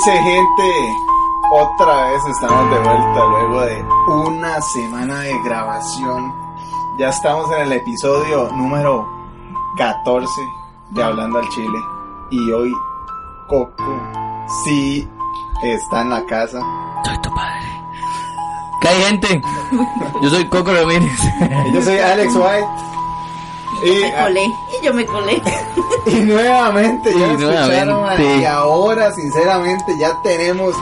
Dice gente? Otra vez estamos de vuelta luego de una semana de grabación. Ya estamos en el episodio número 14 de Hablando al Chile. Y hoy Coco sí está en la casa. Soy tu padre. ¿Qué hay, gente? Yo soy Coco Ramírez. Yo soy Alex White. Y, y yo me colé. y nuevamente, ya Y escucharon, nuevamente. y ahora sinceramente ya tenemos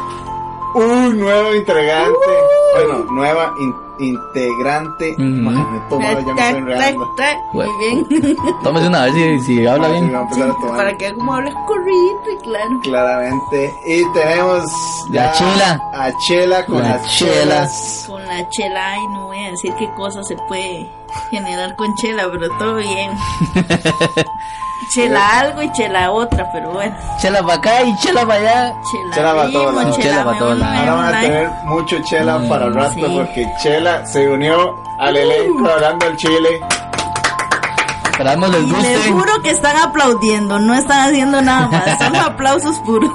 un nuevo integrante. Bueno, nueva in- integrante. Ujú. Madre, me tomo, ya me estoy. Muy bien. Tómese una vez si, si habla sí bien. vamos a empezar a tomar. Para que como hablas corrido y claro. Claramente. Y tenemos ya La chela. a Chela con La las chela. chelas. Con la chela, y no voy a decir qué cosa se puede generar con chela, pero todo bien. chela algo y chela otra, pero bueno. Chela para acá y chela para allá. Chela, Chela pa' primo, todos lados. chela, Chela pa' me todos lados. Ahora van a tener mucho Chela para el rato sí. porque Chela se unió al elenco hablando al Chile. Esperamos les Y les guste. juro que están aplaudiendo, no están haciendo nada más, son aplausos puros.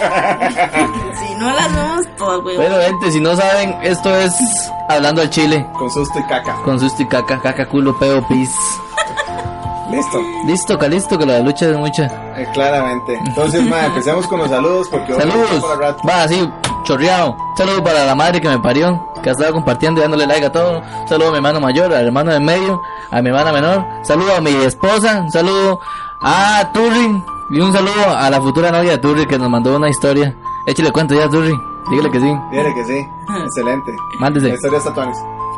si no las vemos todas, güey. Bueno, gente, si no saben, esto es Hablando al Chile. Con susto y caca. Con susto y caca, caca, culo, peo, pis. Listo. Listo, calisto, que la lucha es mucha. Eh, claramente. Entonces, ma, empecemos con los saludos porque hoy Saludos. para el rato. Va así, chorreado. Saludo para la madre que me parió, que ha estado compartiendo y dándole like a todo. Saludo a mi hermano mayor, al hermano de medio, a mi hermana menor. Saludo a mi esposa. Un saludo a Turri. Y un saludo a la futura novia de Turri que nos mandó una historia. Échale cuento ya, Turri. Dígale que sí. Dígale que sí. Excelente. Mándese. La historia está.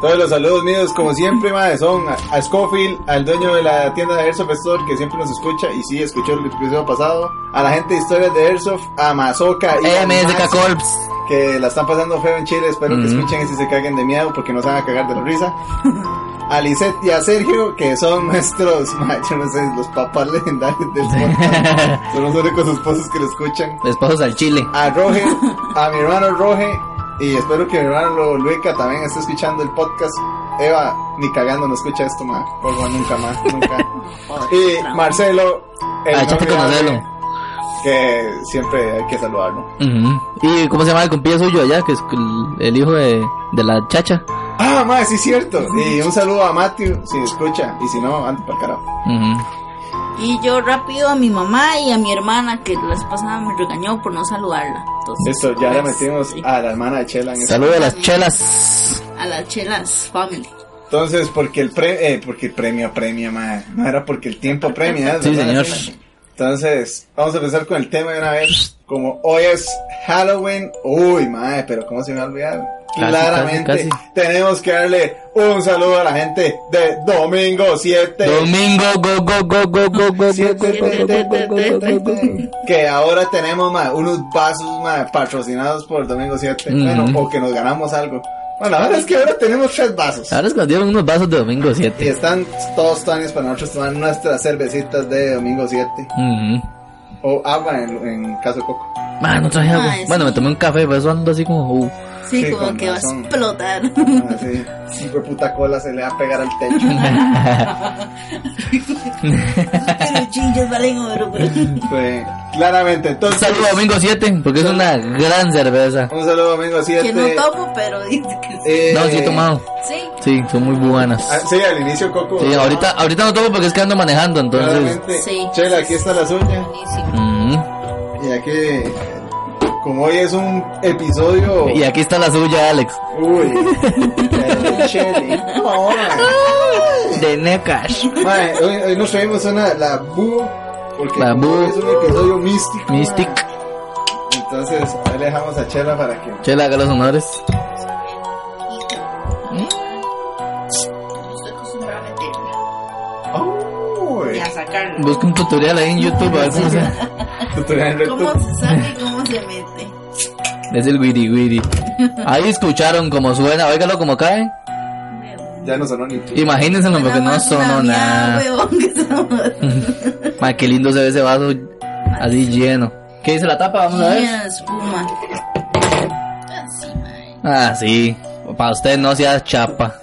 Todos los saludos míos, como siempre, son a, a Scofield, al dueño de la tienda de Airsoft Store, que siempre nos escucha y sí escuchó el episodio pasado. A la gente de historias de Airsoft, a Mazoka y a MSK Corps. que la están pasando feo en Chile. Espero que escuchen y si se caguen de miedo porque nos van a cagar de la risa. A Lisette y a Sergio, que son nuestros, ma, yo no sé, los papás legendarios del podcast. son los únicos esposos que lo escuchan. Esposos al Chile. A Roge, a mi hermano Roge, y espero que mi hermano Luica también esté escuchando el podcast. Eva, ni cagando no escucha esto, ma. Por favor, nunca más, nunca. y Marcelo, el Ah, conocerlo. Que siempre hay que saludarlo. Ujú. ¿Y cómo se llama el compilla suyo allá? Que es el, el hijo de, de la chacha. Ah, ma, sí es cierto. Y un saludo a Matthew, si escucha, y si no, ande para carajo. Ujú. Y yo rápido a mi mamá y a mi hermana que la vez pasada me regañó por no saludarla. Entonces, Listo, ya le pues, metimos sí, a la hermana de Chela en eso. Saludos a las chelas. a las chelas family. Entonces, porque el pre eh, porque el premio premia, ma. No era porque el tiempo premia, Sí, ¿verdad? señor. Entonces, vamos a empezar con el tema de una vez. Como hoy es Halloween, uy, madre, pero ¿cómo se me va a olvidar? Casi, Claramente, casi, casi. tenemos que darle un saludo a la gente de Domingo 7. Domingo, go, go, go, go, go, go. Que ahora tenemos ma, unos vasos ma, patrocinados por Domingo 7. Ujú. Bueno, o que nos ganamos algo. Bueno, verdad es que ahora tenemos tres vasos. Ahora es que nos dieron unos vasos de domingo Y 7. están todos tanes para nosotros tomar nuestras cervecitas de Domingo 7. O agua en, en caso de coco. Man, no traje agua. Ay, Bueno, sí. me tomé un café, por eso ando así como. Uh. Sí, Sí, como que va a explotar. Así, sí, fue puta cola se le va a pegar al techo. Pero chinches valen oro, güey. Sí, claramente. Un Entonces, saludo a domingo 7, porque es una gran cerveza. un saludo Domingo 7. Que no tomo, pero dice que sí. Eh, No, sí he tomado. Sí. Sí, son muy buenas. ah, sí, al inicio Coco. Sí, ahorita, ahorita no tomo porque es que ando manejando, entonces. Claramente. Sí. Chela, aquí está la suya. Buenísimo. Ujú. Y aquí, como hoy es un episodio. Y aquí está la suya, Alex. Uy. De Nekash. Mae, hoy, hoy nos traemos una, la Boo. Porque La Boo. es un episodio místico. Mystic. mae. Entonces, ahí le dejamos a Chela para que. Chela, haga los honores. Estoy acostumbrada a meterla. Uy. Y a sacarla. Busca un tutorial ahí en YouTube cómo se ¿Cómo se cómo se mete? Es el wiri wiri. Ahí escucharon cómo suena, óigalo como cae. Ya no sonó ni tú. Imagínenselo porque no sonó nada. Ma, qué lindo se ve ese vaso así lleno. ¿Qué dice la tapa? Vamos a ver. Llena de espuma. Ah, sí. Para usted no sea chapa.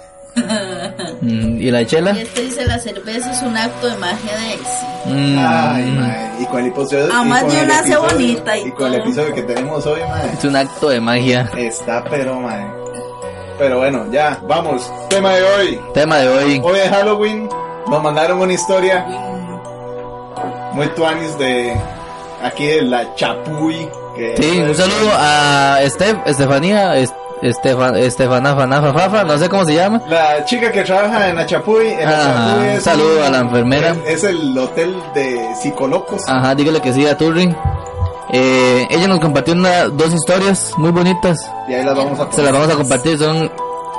¿Y la chela? Y este dice la cerveza es un acto de magia de éxito. Mm, Ay, mae. Y con el episodio. Ah, y más con de una hace bonita y Y con el episodio que tenemos hoy, mae. es un acto de magia. Está, pero, mae. Pero bueno, ya, vamos. Tema de hoy. Tema de hoy. Hoy es Halloween. Nos mandaron una historia muy tuanis de aquí de la Chapuy. Que Sí, un saludo a Estef, Estefanía, Es- Estefan, Estefana Fanafa Fafa, no sé cómo se llama. La chica que trabaja en la Chapuy. En Ajá, saludo a la enfermera. Es, es el hotel de psicolocos. Ajá, dígale que sí a Turring. Eh, ella nos compartió una, dos historias muy bonitas. Y ahí las vamos a Se las vamos a compartir, son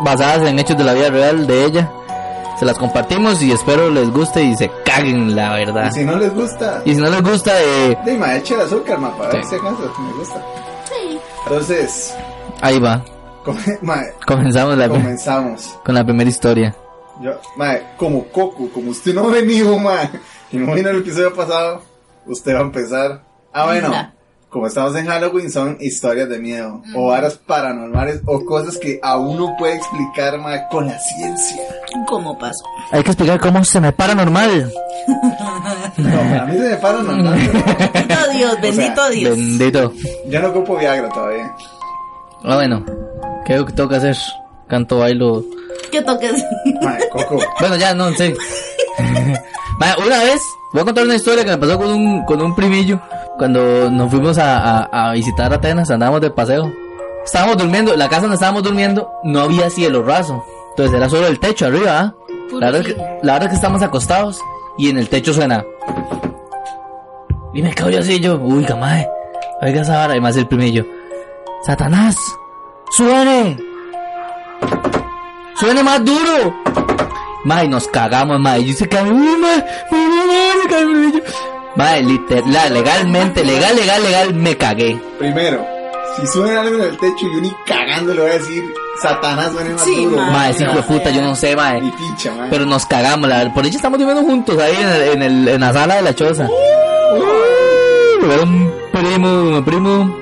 basadas en hechos de la vida real de ella. Se las compartimos y espero les guste y se caguen, la verdad. Y si no les gusta, Y si no les gusta, eh, dime, eche el azúcar, ma, para ver Sí. si acaso me gusta. Sí. Entonces, ahí va. Comenzamos la, comenzamos. con la primera historia. Yo, ma, como Coco, como usted no ha venido, ma, y no vino el episodio pasado, usted va a empezar. Ah, bueno, como estamos en Halloween, son historias de miedo, o varas paranormales, o cosas que a uno puede explicar, ma, con la ciencia. ¿Cómo pasó? Hay que explicar cómo se me para normal. No, a mí se me para normal. Bendito Dios, bendito Dios. Bendito. Yo no ocupo Viagra todavía. Ah, bueno. ¿Qué es lo que tengo que hacer? Canto, bailo. ¿Qué toques? Coco, Bueno, ya, no, sí. Ma, una vez, voy a contar una historia que me pasó con un, con un primillo. Cuando nos fuimos a, a, a visitar Atenas, andábamos de paseo. Estábamos durmiendo, la casa donde estábamos durmiendo no había cielo raso. Entonces era solo el techo arriba, ¿ah? La verdad, es que, la verdad es que estamos acostados y en el techo suena. Y me quedo yo así, yo, uy, camae. Oiga esa vara, y más el primillo. Satanás, suene. Suene más duro. Mae, nos cagamos, mae. Yo mae, mae, el primillo. Mae, literal, legalmente, legal, legal, legal, me cagué. primero, si suena algo en el techo y yo ni cagando le voy a decir, Satanás suene más Sí, duro. ma. Mae, ese hijo de puta, yo no sé, mae. Ni picha, ma. Pero nos cagamos, la verdad. Por eso estamos durmiendo juntos ahí en, el, en, el- en la sala de la choza. Uh, un primo, un primo.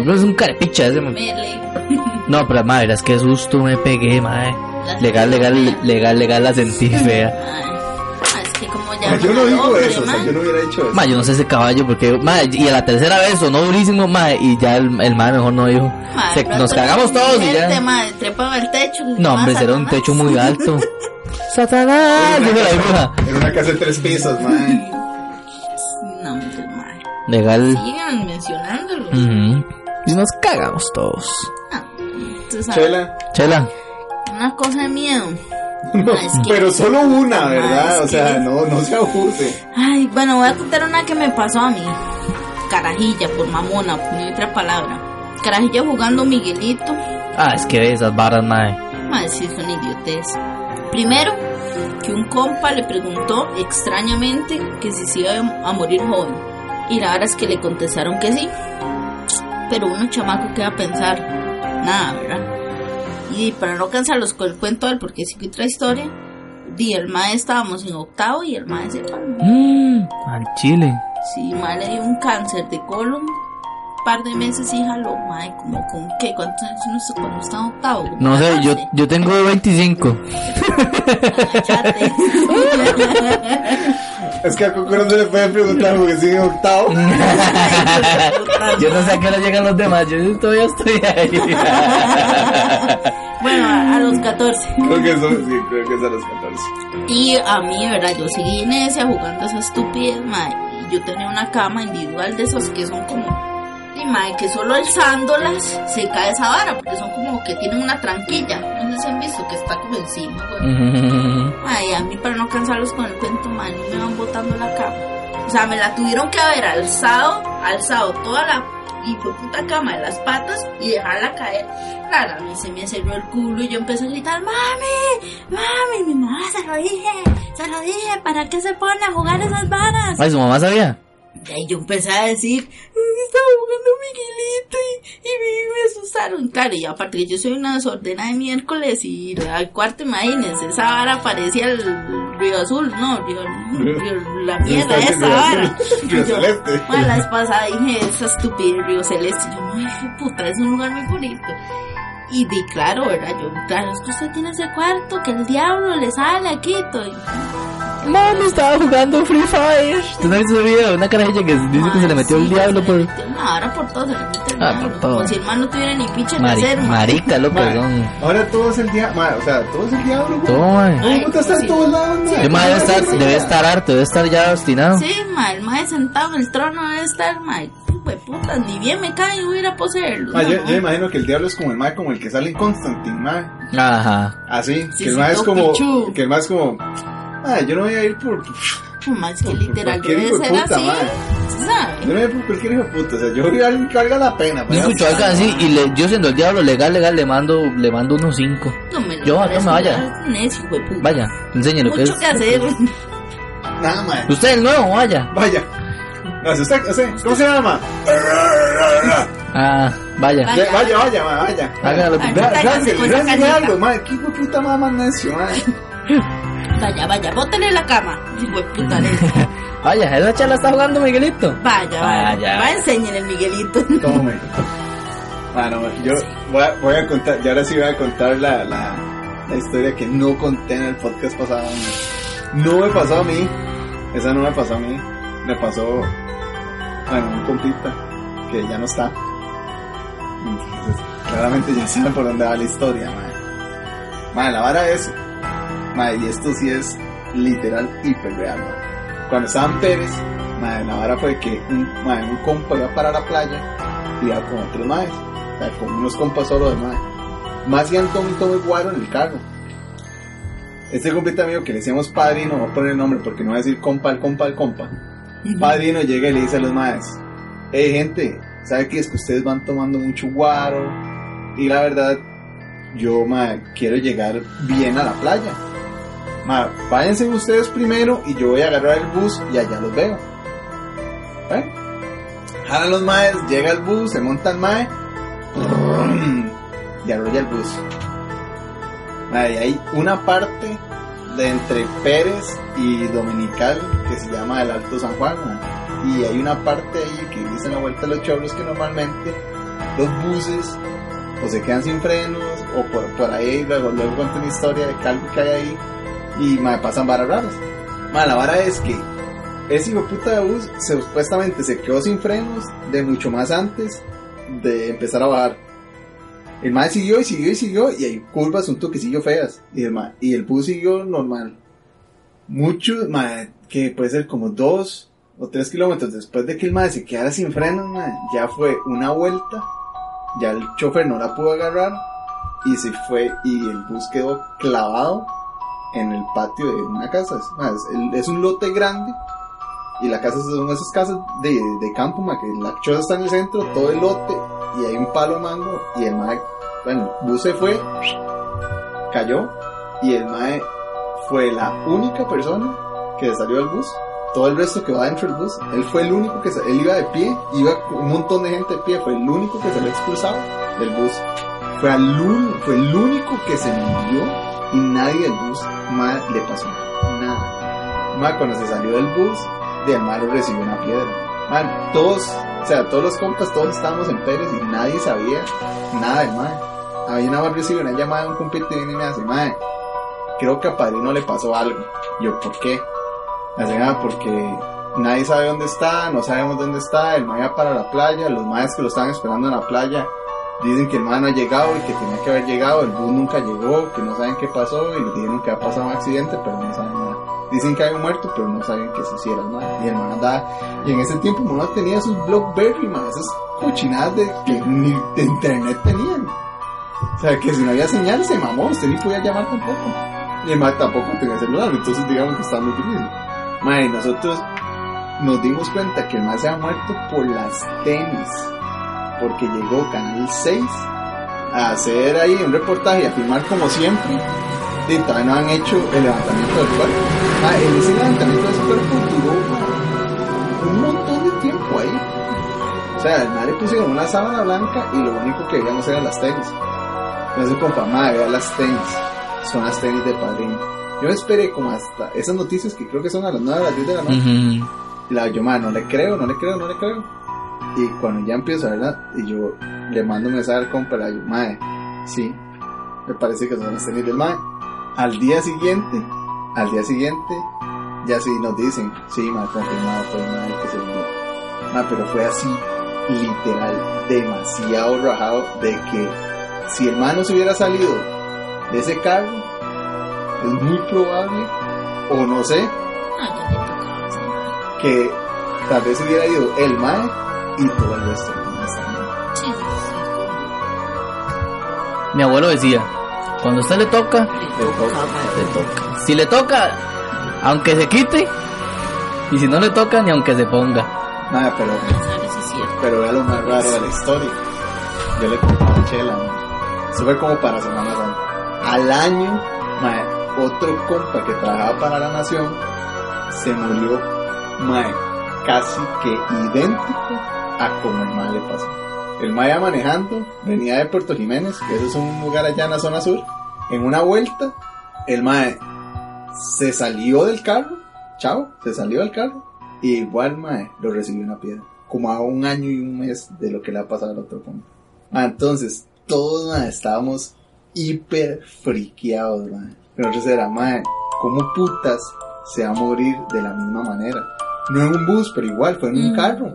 Como es un carepicha ese. No, pero madre, es que susto me pegué, madre. Legal, legal, legal, legal la sentí fea. Ma, yo no digo hombre, eso, o sea, yo no hubiera hecho eso. Ma, yo no sé ese caballo porque, ma, y a la tercera vez sonó durísimo, ma, y ya el, el ma mejor no dijo. Ma, Se- nos cagamos todos y ya. ma, trepan al techo. No, hombre, será un techo muy alto. Satanás, dijo la bruja. En una casa de tres pisos, ma. No, hombre, ma. Legal. Sigan mencionándolo. Ujú. Y nos cagamos todos. Ah, tú sabes, Chela. Chela. Una cosa de miedo. No, Ah, es que- pero solo una, Ah, ¿verdad? es O sea, que- no, no se abuse. Ay, bueno, voy a contar una que me pasó a mí. Carajilla, por mamona, por ni otra palabra. Carajilla jugando Miguelito. Ah, es que ve esas barras, mae. Madre, sí, es una idiotez. Primero, que un compa le preguntó extrañamente que si se iba a morir joven. Y la verdad es que le contestaron que sí. Pero uno chamaco que va a pensar, nada, ¿verdad? Y para no cansarlos con el cuento del porque sí que otra historia, di el mae estábamos en octavo y el mae se palmó. Mmm, al chile. Sí, mae le dio un cáncer de colon. Par de meses jaló, mae, como con qué, cuántos años uno está cuando está en octavo. No sé, yo, 14. yo tengo 25. Cállate. Es que a Coco no se le puede preguntar porque sigue en octavo. yo no sé a qué hora llegan los demás, yo todavía estoy ahí. bueno, a, a los 14. Creo que eso, sí, creo que es a los 14. Y a mí, ¿verdad? Yo seguí en ese jugando esa estupidez, mae. Y yo tenía una cama individual de esas que son como. Y mae, que solo alzándolas se cae esa vara, porque son como que tienen una tranquilla. No sé si han visto que está como encima, güey. Ay, a mí para no cansarlos con el cuento, man, me van botando la cama. O sea, me la tuvieron que haber alzado, alzado toda la y fue puta cama de las patas y dejarla caer. Claro, a mí se me cerró el culo y yo empecé a gritar, mami, mami, mi mamá se lo dije, se lo dije, ¿para qué se pone a jugar esas varas? Ay, su mamá sabía. Y ahí yo empecé a decir, estaba jugando Miguelito y, y me, asustaron. Claro, y aparte que yo soy una desordena de miércoles y al cuarto, imagínense, esa vara parecía el Río Azul, no, Río, Río- la mierda Río esa vara. Río yo, Celeste. bueno, la vez pasada dije, esa estúpida Río Celeste. Y yo, no, de puta, es un lugar muy bonito. Y di, claro, ¿verdad? Yo, claro, es que usted tiene ese cuarto, que el diablo le sale aquí. todo. Y, Mami estaba jugando Free Fire. ¿Tú no has visto ese video? Una carajilla que dice que se le metió el diablo por... No, ahora por todo se le mete el Ah, diablo. por todo. Como si el man no tuviera ni pinche nacer, man. marica, loco, perdón. Ahora todo es el diablo. O sea, todo es el diablo. güey. Todo, puta, está en todos lados, debe estar, debe estar harto, debe estar ya obstinado. Sí, ma, el mae sentado en el trono debe estar, ma. Pues puta, ni bien me cae, voy a ir a poseerlo. Ma, yo, no. yo imagino que el diablo es como el mae, como el que sale en Constantine, mae. Ajá. Así, Sí, que el sí, mae es como, pichu. que el mae es como, ah, yo no voy a ir por, No, ma, es que literal cualquier debe ser puta, así. ma. ¿sí ¿Sabe? yo no voy a ir por cualquier hijo de puta, o sea, yo voy a alguien que valga la pena. Yo escucho algo así y le, yo siendo el diablo legal, legal, le mando, le mando unos cinco. No me lo Yo, no parece, me vaya. necio, puta. Vaya, enséñele lo que Mucho es. que hacer. Nada, mae. Usted es el nuevo, vaya. Vaya. Sea, ¿cómo se llama? Ah, vaya. Vaya. Ya, Vaya, vaya, vaya. Hágalo. Canica. algo, mae. ¿Qué puta más necio, mae? Vaya, vaya, bótele la cama. Puta, necio. Vaya, esa charla está jugando Miguelito. Vaya, vaya. Vaya. Va, enseñen el Miguelito. Tome. Bueno, yo voy a, voy a contar, y ahora sí voy a contar la, la, la historia que no conté en el podcast pasado. No me pasó a mí, esa no me pasó a mí, me pasó a un compita que ya no está. Entonces, claramente ya saben por dónde va la historia, madre. Madre, la vara es, madre, y esto sí es literal hiper real, madre. Cuando estaba en Pérez, madre, la vara fue que un, madre, un compa iba para la playa y iba con otros madres, o con unos compas solo de madre. Más y Antonio y Tommy Guaro en el carro. Este compita mío que le decíamos padrino, no voy a poner el nombre porque no voy a decir compa al compa al compa. Padrino llega y le dice a los madres, hey gente, ¿sabe qué es que ustedes van tomando mucho guaro? Y la verdad, yo ma, quiero llegar bien a la playa. Ma, váyanse ustedes primero y yo voy a agarrar el bus y allá los veo. ¿Eh? Jalan los maes, llega el bus, se monta el mae y arrolla el bus. Ma, y hay una parte de entre Pérez y Dominical que se llama el Alto San Juan. Y hay una parte ahí que dicen la vuelta de los chorros que normalmente los buses o se quedan sin frenos o por, por ahí luego, luego cuento una historia de algo que hay ahí y me pasan varas raras. Ma, la vara es que ese hijo puta de bus supuestamente se quedó sin frenos de mucho más antes de empezar a bajar. El mae siguió y siguió y siguió y hay curvas un toquecillo feas y el, y el bus siguió normal. Mucho, mae, que puede ser como dos o tres kilómetros después de que el mae se quedara sin frenos, mae, ya fue una vuelta, ya el chofer no la pudo agarrar y se fue y el bus quedó clavado en el patio de una casa. Es, es, un lote grande y la casa son esas casas de, de campo, mae, que la choza está en el centro, todo el lote y hay un palo mango y el mae, bueno, bus se fue, cayó y el mae fue la única persona que salió del bus. Todo el resto quedó adentro del bus. Él fue el único que él iba de pie, iba un montón de gente de pie, fue el único que salió expulsado del bus. Fue, ún- fue el único que se murió y nadie del bus mae, le pasó nada. Mae, cuando se salió del bus, de mal recibió una piedra. Man, todos, o sea, todos los compas, todos estábamos en Pérez y nadie sabía nada del mae. Había una vez recibió una llamada de un compite y me hace, mae, creo que a Padrino le pasó algo. Yo, ¿por qué? Me "Ah, porque nadie sabe dónde está, no sabemos dónde está, el mae va para la playa, los maes que lo estaban esperando en la playa dicen que el mae no ha llegado y que tenía que haber llegado, el bus nunca llegó, que no saben qué pasó y le dijeron que ha pasado un accidente, pero no saben nada. Dicen que un muerto, pero no saben que se hiciera mae. Y el andaba, y en ese tiempo uno tenía sus Blockberry, mae, esas cochinadas de que ni de internet tenían. O sea, que si no había señal se mamó, usted ni podía llamar tampoco. Y el mae tampoco tenía celular, entonces digamos que estaba muy difícil. Nosotros nos dimos cuenta que el mae se había muerto por las tenis. porque llegó Canal 6 a hacer ahí un reportaje, a filmar como siempre. Y todavía no han hecho el levantamiento del cuerpo. Ah, en ese levantamiento de su cuerpo duró un montón de tiempo ahí. O sea, el madre pusieron una sábana blanca y lo único que veíamos eran las tenis. Entonces, compa, madre, vea las tenis. Son las tenis de padrino. Yo me esperé como hasta esas noticias que creo que son a las 9 a las 10 de la noche. La yo, madre, no le creo, no le creo, no le creo. Y cuando ya empiezo a verla, y yo le mando un mensaje al compa, la yo, madre, sí, me parece que son las tenis del madre. Al día siguiente, al día siguiente, ya sí nos dicen, sí, madre, confirmado fue el madre que se vendió. Madre, pero fue así, literal, demasiado rajado de que si el man no se hubiera salido de ese carro, es muy probable, o no sé, Ah, que tal vez hubiera ido el mae y todo el resto. Mi abuelo decía, cuando usted le toca, Le toca. le toca. Si le toca, aunque se quite, y si no le toca, ni aunque se ponga. Nada, pero, eso es cierto. pero vea lo más raro de la historia. Yo le compraba a Chela. Eso fue como para Semana Santa. Al año, mae, otro compa que trabajaba para la Nación se murió, mae, casi que idéntico a como el mae le pasó. El mae iba manejando, venía de Puerto Jiménez, que eso es un lugar allá en la zona sur. En una vuelta, el mae se salió del carro, chao, se salió del carro, y igual mae lo recibió una piedra. Como a un año y un mes de lo que le ha pasado al otro compa. Ah, entonces, todos mae, estábamos hiper friqueados, mae. Nosotros era, mae, ¿cómo putas se va a morir de la misma manera? No en un bus, pero igual, fue en un Mm. carro.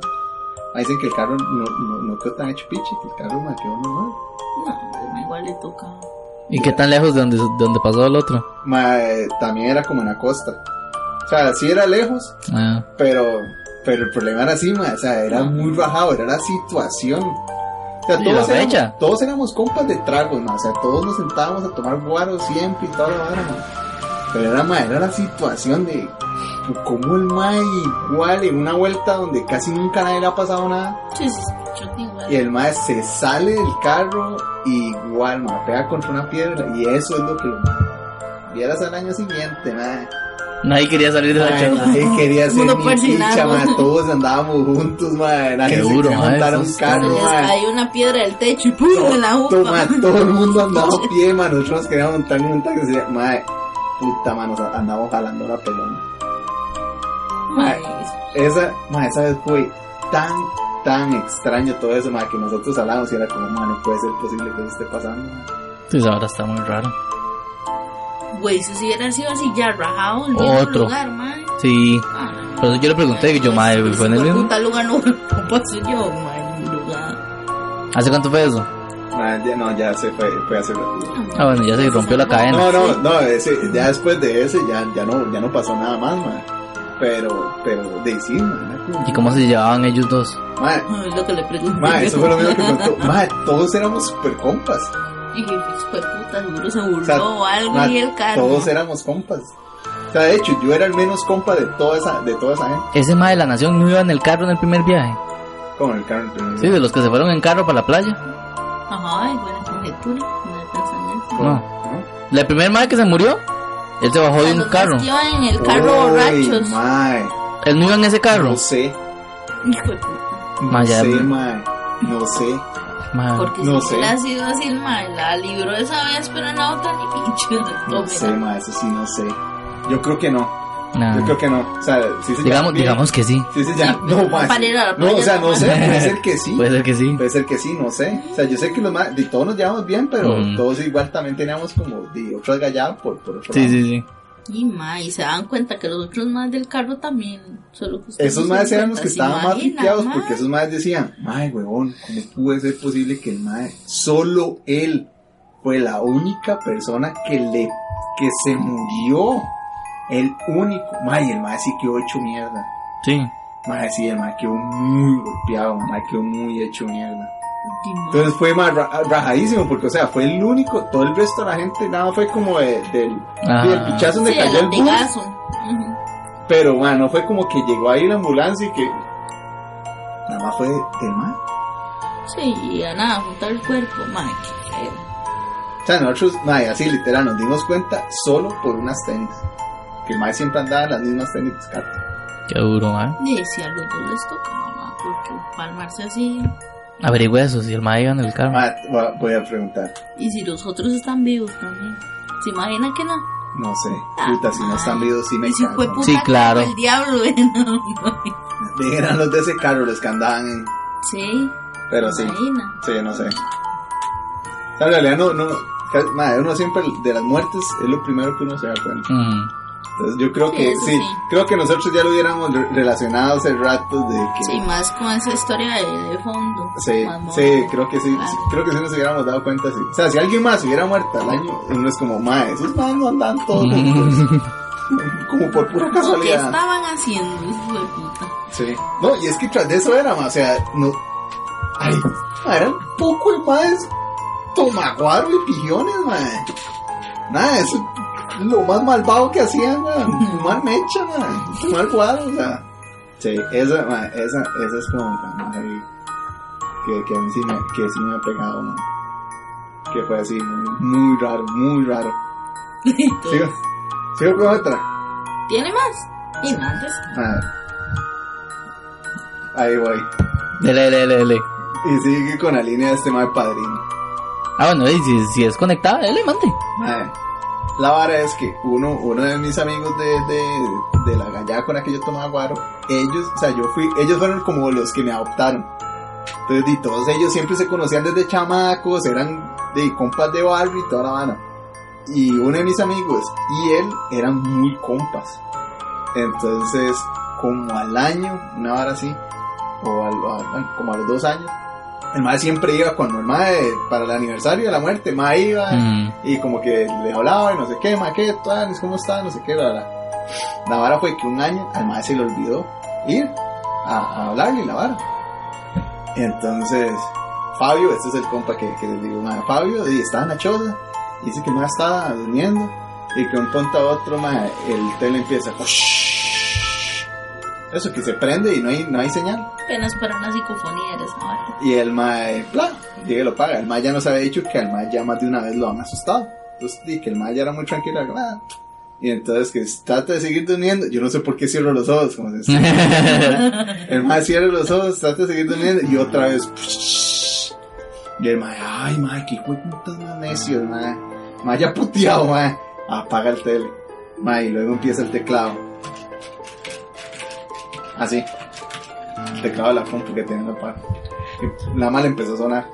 Dicen que el carro no, no, no quedó tan hecho piche, que el carro mae, quedó normal. No, hombre, igual le tocaba. ¿Y qué tan lejos de donde, de donde pasó el otro? Mae, también era como en la costa. O sea, sí era lejos, Ah, pero pero el problema era así, mae, o sea, era muy bajado, era la situación. O sea, ¿Y todos, la éramos, todos éramos compas de tragos, mae, o sea, todos nos sentábamos a tomar guaro siempre y toda la. Pero era, mae, era la situación de como el mae igual en una vuelta donde casi nunca a nadie le ha pasado nada Sí, sí, igual. y el mae se sale del carro y igual, mae, pega contra una piedra y eso es lo que lo mae. Vieras al año siguiente, mae. nadie quería salir de la chela. nadie quería ser ni picha, mae, todos andábamos juntos, mae, nadie Qué se duro, quería mae, montar un carro, mae. cayó una piedra del techo y ¡pum! en la mae, todo el mundo andaba a pie, mae, nosotros nos queríamos montar en un taxi, mae, puta, mae, nos andamos jalando la pelona. Mae, Esa, mae, esa vez fue tan, tan extraño todo eso, mae, que nosotros hablábamos y era como, mae, no puede ser posible que eso esté pasando. Pues ahora está muy raro. Güey, eso si hubiera sido así ya rajado el mismo Otro. lugar, mae. Sí, Ah, por eso yo le pregunté, que yo, madre, ese ¿fue en el de mismo? puta lugar no, no pasó yo, mae, en mi lugar. ¿Hace cuánto fue eso? Ya, no, ya se fue, fue hace rato. Ah, bueno, ya se rompió la cadena. No, no, no, ese, ya después de ese ya, ya no, ya no pasó nada más, mae. Pero, pero, de sí. ¿Y cómo se llevaban ellos dos? Mae, Ay, lo que le pregunté. eso fue lo mismo que preguntó. Todos éramos super compas. Y hijo de puta, seguro se burló O sea, o algo y el carro. Todos éramos compas. O sea, de hecho, yo era el menos compa de toda esa, de toda esa gente. Ese mae de la nación no iba en el carro en el primer viaje. Como en el carro. en el- Sí, de los que se fueron en carro para la playa. Ajá, y buena conjetura, buen pensamiento. No. ¿no? La primer mae que se murió, él se bajó de un carro. en el carro Uy, borrachos. Mae, Él no iba en ese carro. no sé, no sé, mae, no sé. Mae. Porque No si sé. hubiera sido así, mae la libró esa vez, pero en la otra ni pinche. No sé, mae, eso sí, no sé. Yo creo que no. Nah. Yo creo que no. O sea, sí se Digamos, llama digamos que sí. Sí se llama. Sí, No, la No, o sea, no sé, puede ser que sí. Puede ser que sí. Puede ser que sí, no sé. O sea, yo sé que los más, de todos nos llevamos bien, pero Mm. todos igual también teníamos como de otras galladas por, por otro Sí, lado. sí, sí. Y mae, y se dan cuenta que los otros más del carro también. Solo que Esos no más eran los que estaban ¿se más mae? porque esos más decían, mae, huevón, ¿cómo puede ser posible que el mae, solo él fue la única persona que le, que se murió? El único. Mae, el mae sí quedó hecho mierda. Sí. Mae, sí, el mae quedó muy golpeado, mae quedó muy hecho mierda. Entonces fue más ra- rajadísimo porque, o sea, fue el único, todo el resto de la gente, nada fue como de- del, del pichazo donde Sí, cayó el bus. Pero, bueno, no fue como que llegó ahí la ambulancia y que. Nada más fue del mar. Sí, y a nada, juntar el cuerpo, madre, qué feo. O sea, nosotros, mae, así literal, nos dimos cuenta solo por unas tenis. Que el mae siempre andaba en las mismas tenis de descarte. Qué duro, mae. Y si a los dos les tocaba, porque palmarse así. Averigüe eso, si el mae iba en el carro. Mae, voy a- preguntar. Y si los otros están vivos también. ¿Se imagina que no? No sé, puta, si no están vivos, sí me Y si fue puta Sí, claro. El diablo, ¿eh? No, no. Eran los de ese carro los que andaban en... Sí, Pero sí, imagina. sí, no sé. O sea, en realidad no, no... Mae, uno siempre de las muertes es lo primero que uno se da cuenta. Entonces yo creo Sí, que sí, sí. creo que nosotros ya lo hubiéramos re- relacionado hace rato de que... Sí, más con esa historia de, de fondo. Sí, Más sí, creo que sí, Claro. sí, creo que sí nos hubiéramos dado cuenta, sí. O sea, si alguien más hubiera muerto al año, uno es como, mae, esos más no andan todos juntos", como por pura ¿O ¿Qué casualidad. estaban haciendo, hijo de puta? Sí. No, y es que tras de eso era, ma, o sea, no... Ay, era un poco el más tomaguaro y pijones, mae. Nada, eso es lo más malvado que hacían, ma, fumar mecha, ma, fumar guaro, o sea. Sí, esa, ma, esa, esa es como la madre que, que a mí sí me, que sí me ha pegado, ma. Que fue así, muy, muy raro, muy raro. Sigo, sigo con otra. ¿Tiene más? Y antes. Ma. Ahí voy. Dele, dele, dele. Y sigue con la línea de este mal padrino. Ah, bueno, y si, si es conectada, dele, mande. Mae, La vara es que uno, uno de mis amigos de, de, de la gallada con la que yo tomaba guaro, ellos, o sea, yo fui, ellos fueron como los que me adoptaron. Entonces, y todos ellos siempre se conocían desde chamacos, eran de compas de barrio y toda la vara. Y uno de mis amigos y él eran muy compas. Entonces, como al año, una vara así, o al- como a los dos años, el mae siempre iba cuando el mae, para el aniversario de la muerte, el mae iba Mm. y como que le hablaba y no sé qué, ma, qué, cómo está, no sé qué, la, la. La vara fue que un año al mae se le olvidó ir a, a hablarle la vara. Entonces, Fabio, este es el compa que, que les digo, ma, Fabio, y estaba en la choza, dice que más estaba durmiendo, y que un punto a otro, ma, el tele empieza, eso que se prende y no hay, no hay señal. Apenas para una psicofonía eres. Y el mae, plan, llega y lo paga. El mae ya nos había dicho que al mae ya más de una vez lo han asustado. Entonces, y que el mae ya era muy tranquilo. ah. Y entonces que trata de seguir durmiendo. Yo no sé por qué cierro los ojos. Como se dice. el mae cierra los ojos, trata de seguir durmiendo. Y otra vez. Y el mae, ay mae, qué hijo de puta más necio, el mae. Mae ya puteado, mae. Apaga el tele. Mae, y luego empieza el teclado. Así. El teclado de la compu que tiene la par. Y la mala empezó a sonar.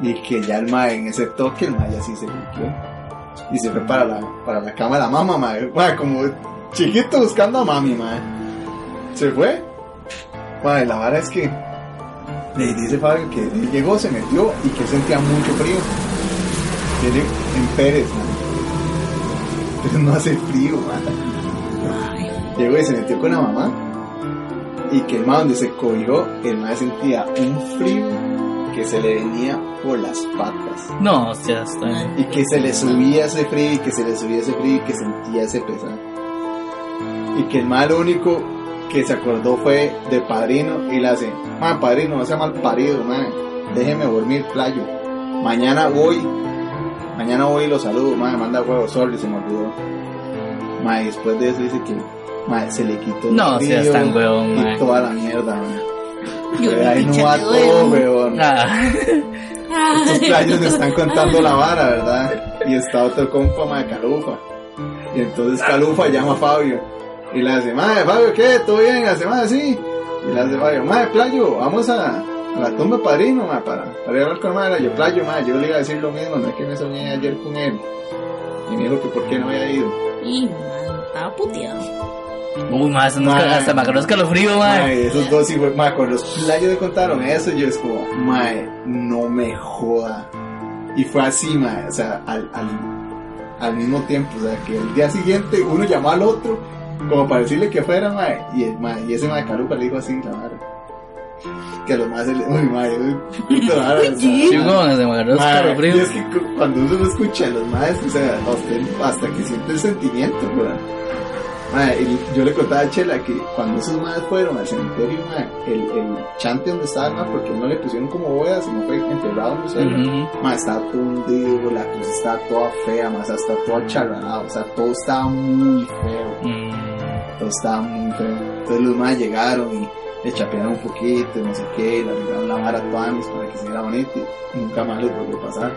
Y que ya el mae en ese toque, el mae ya sí se limpió. Y se fue para la, la cama de la mamá, mae. Como chiquito buscando a mami, mae. Se fue. Mae, la vara es que. Le dice Fabio que él llegó, se metió y que sentía mucho frío. Tiene en Pérez, mae. Pero no hace frío, mae. Llegó y se metió con la mamá. Y que el mae donde se cogió, el mae sentía un frío que se le venía por las patas. No, ya está bien. Y que se le subía ese frío, y que se le subía ese frío, y que sentía ese pesar. Y que el mal único que se acordó fue de padrino, y le hace, man, padrino, no sea mal parido, man, déjeme dormir, playo. Mañana voy, mañana voy y lo saludo, man, manda huevos, sorry, se me olvidó. Man, y después de eso dice que, man, se le quitó el No, frío seas tan huevón, y man. toda la mierda, man. Yo Pero ahí no todo, weón. Ah, Estos playos me están contando la vara, ¿verdad? Y está otro compa, ma, Calufa. Y entonces Calufa llama a Fabio. Y le hace, madre, Fabio, ¿qué? ¿Todo bien? Le hace, madre, sí. Y le hace Fabio, madre, Playo, vamos a, a la tumba de padrino, ma, para, para ir a hablar con madre. Yo, Playo, madre, yo le iba a decir lo mismo, no es que me soñé ayer con él. Y me dijo que por qué no había ido. Y, man, estaba puteado. Uy, más, hasta me agarró escalofrío, mae. Esos dos, fue- mae, con los playos me contaron eso, yo es como, mae, no me joda. Y fue así, mae, o sea, al, al, al mismo tiempo, o sea, que el día siguiente uno llamó al otro, como para decirle que fuera, mae, y, el, mae, y ese mae Calupa le dijo así, la madre. Que a los más se le, uy, mae, uy, puta vara, o sea, Sí, weón, se me agarró escalofrío. y es que cu- cuando uno lo escucha a los maes, o sea, a usted hasta que siente el sentimiento, ¿verdad? El- yo le contaba a Chela que cuando esos madres fueron al cementerio, el, el chante donde estaba, porque no le pusieron como bodas, sino fue enterrado en el suelo. Ujú. Mae, estaba todo hundido, la cruz estaba toda fea, más está todo acharrado, o sea, todo estaba muy feo, Mm, todo estaba muy feo. Entonces los más llegaron y le chapearon un poquito, no sé qué, le arreglaron la vara a Tuanis para que se viera bonito y nunca más les volvió a pasar.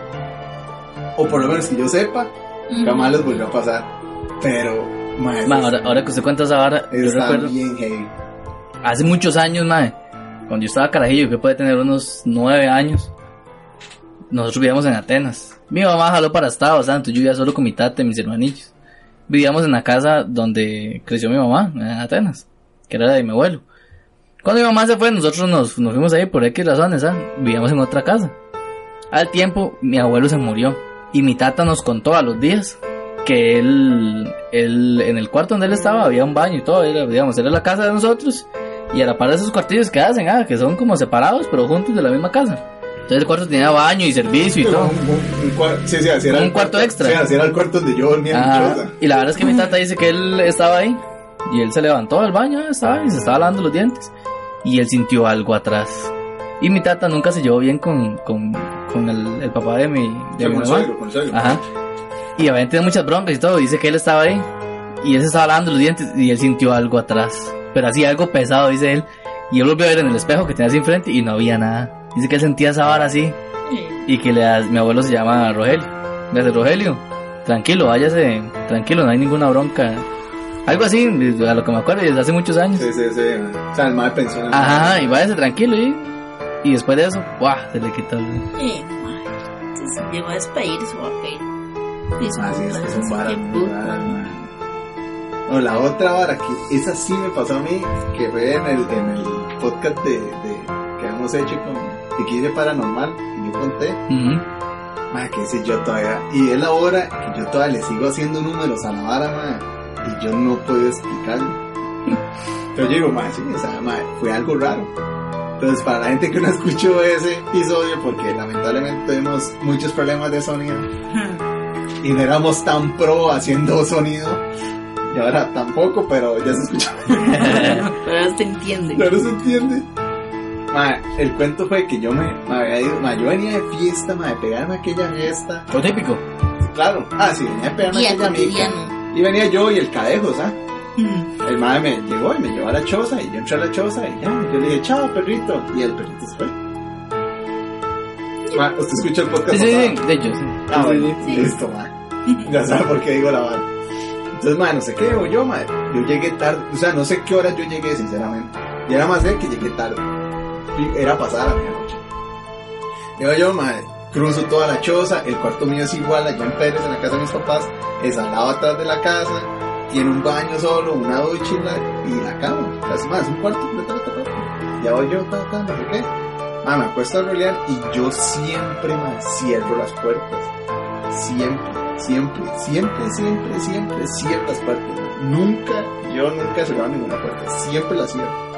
O por lo menos que yo sepa, nunca más les volvió a pasar. Pero, mae, ma, ahora, ahora que usted cuenta esa vara, yo recuerdo bien heavy. hace muchos años, mae, cuando yo estaba carajillo, que puede tener unos nueve años, nosotros vivíamos en Atenas. Mi mamá jaló para Estados Santos, yo vivía solo con mi tata y mis hermanillos. Vivíamos en la casa donde creció mi mamá, en Atenas, que era la de mi abuelo. Cuando mi mamá se fue, nosotros nos, nos fuimos ahí por X razones, ¿ah? Vivíamos en otra casa. Al tiempo, mi abuelo se murió. Y mi tata nos contó a los días que él, él, en el cuarto donde él estaba había un baño y todo, era, digamos, era la casa de nosotros. Y a la par de esos cuartillos que hacen, ah, que son como separados, pero juntos de la misma casa. Entonces el cuarto tenía baño y servicio y todo. Un, cuarto extra. Sí, así era el cuarto donde yo dormía choza. Y la verdad es que mi tata dice que él estaba ahí. Y él se levantó del baño, ah, estaba ahí, se estaba lavando los dientes. Y él sintió algo atrás. Y mi tata nunca se llevó bien con, con, con el, el papá de mi, de mi mamá. suegro, con el suegro. Ajá. Y habían tenido muchas broncas y todo. Dice que él estaba ahí. Y él se estaba lavando los dientes y él sintió algo atrás. Pero así algo pesado, dice él. Y él volvió a ver en el espejo que tenía así enfrente y no había nada. Dice que él sentía esa vara así. Y que le, mi abuelo se llama Rogelio. Le dice, Rogelio, tranquilo, váyase, tranquilo, no hay ninguna bronca. Algo así, a lo que me acuerdo, desde hace muchos años. Sí, sí, sí. O sea, el mal pensión. Ajá, y váyase tranquilo y, y después de eso, ¡buah! Se le quitó el... Eh, mae. Entonces llegó a despedir su papel. Y su Ah, sí, es que son varas. No, la otra vara que esa sí me pasó a mí, que fue en el, en el podcast de, de- que hemos hecho con Tiquille Paranormal, que yo conté, Ujú. ma, que ese yo todavía, y es la hora que yo todavía le sigo haciendo números a la vara, ma, y yo no puedo explicarlo. Pero yo digo, ma, sí, o sea, ma, fue algo raro. Entonces, para la gente que no escuchó ese episodio, porque lamentablemente tuvimos muchos problemas de sonido, y no éramos tan pro haciendo sonido, y ahora tampoco, pero ya se escucha. Pero ahora te entiende. Claro, se entiende. Ma, el cuento fue que yo me, me había ido, ma, yo venía de fiesta, ma, de pegarme a aquella fiesta. Lo típico. Claro, ah, sí, venía de pegarme Y aquella mica. Y venía yo y el cadejo, ¿sabes? Mm. El madre me llegó y me llevó a la choza y yo entré a la choza y ya, yo le dije, chao, perrito. Y el perrito se fue. Ma, ¿usted escuchó el podcast? Sí, sí, sí, pasado? de hecho, sí. Ah, bueno, Sí. listo, ma. Ya sabe por qué digo la vara. Entonces, ma, no sé qué digo yo, ma. Yo llegué tarde, o sea, no sé qué hora yo llegué, sinceramente. Y era más de que llegué tarde. Y Era pasada la medianoche. Digo yo, ma, cruzo toda la choza, el cuarto mío es igual allá en Pérez, en la casa de mis papás, es al lado atrás de la casa, tiene un baño solo, una ducha y la, y la cama. O sea, es más, un cuarto completamente. Ya voy yo, ta, ta, no sé qué. Ma, me acuesto a rolear y yo siempre, ma, cierro las puertas. Siempre, siempre, siempre, siempre, siempre cierro las puertas. Nunca, yo nunca he cerrado ninguna puerta. Siempre las cierro.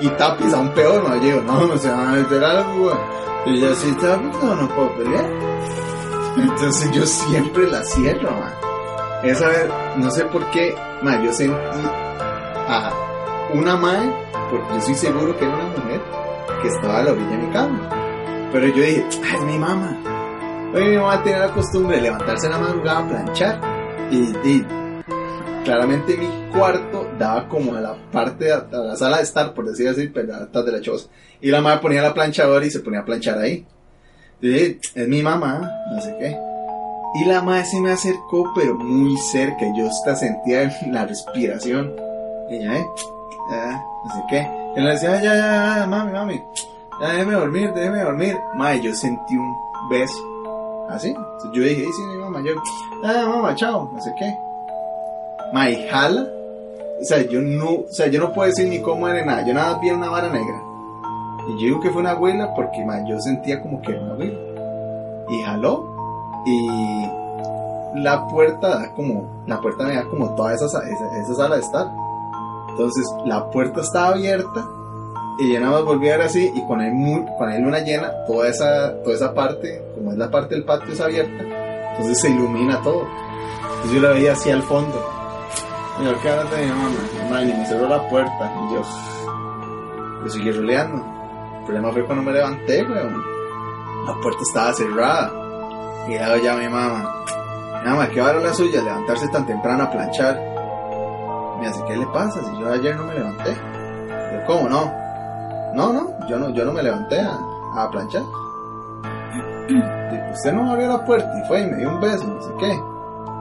Y tapis aún peor. Yo digo, no, no se van a meter algo. Y yo así, tapis, no, no puedo pelear. Entonces yo siempre las cierro, ma. Esa vez, no sé por qué, ma, yo sentí a una madre, porque yo estoy seguro que era una mujer, que estaba a la orilla de mi cama. Pero yo dije, "Ah, es mi mamá. Oye, mi mamá tenía la costumbre de levantarse en la madrugada a planchar. Y, y claramente mi cuarto daba como a la parte, de, a la sala de estar, por decir así, pero atrás de la choza. Y la madre ponía la planchadora y se ponía a planchar ahí. Dije, es mi mamá, no sé qué. Y la madre se me acercó, pero muy cerca. Yo hasta sentía la respiración. Y ella, ¿eh? Ah, no sé qué. Y le decía, ya, ya, ya, mami, mami. Ya, déjeme dormir, déjeme dormir. Madre, yo sentí un beso. Así. Yo dije, sí, mi mamá. Yo, ah, mamá, chao, no sé qué. Madre, jala. O sea, yo no, o sea, yo no puedo decir ni cómo era nada. Yo nada vi una vara negra. Y yo digo que fue una abuela porque, madre, yo sentía como que era una abuela. Y jaló. Y la puerta da como, la puerta me da como toda esa, sa- esa, esa sala de estar. Entonces la puerta estaba abierta y yo nada más volví a ver así y con el, con luna llena, toda esa, toda esa parte, como es la parte del patio es abierta, entonces se ilumina todo. Entonces yo la veía así al fondo. Y yo, ¿qué de mi mamá? Ni me cerró la puerta. Y yo, yo seguí roleando. El problema fue cuando me levanté, weón. La puerta estaba cerrada. Y ya a mi mamá. Mamá, ¿qué hora la suya? Levantarse tan temprano a planchar. Me dice, ¿qué le pasa? Si yo ayer no me levanté. Yo, ¿cómo no? No, no, yo no, yo no me levanté a, a planchar. Dijo, usted no me abrió la puerta y fue y me dio un beso, no sé qué.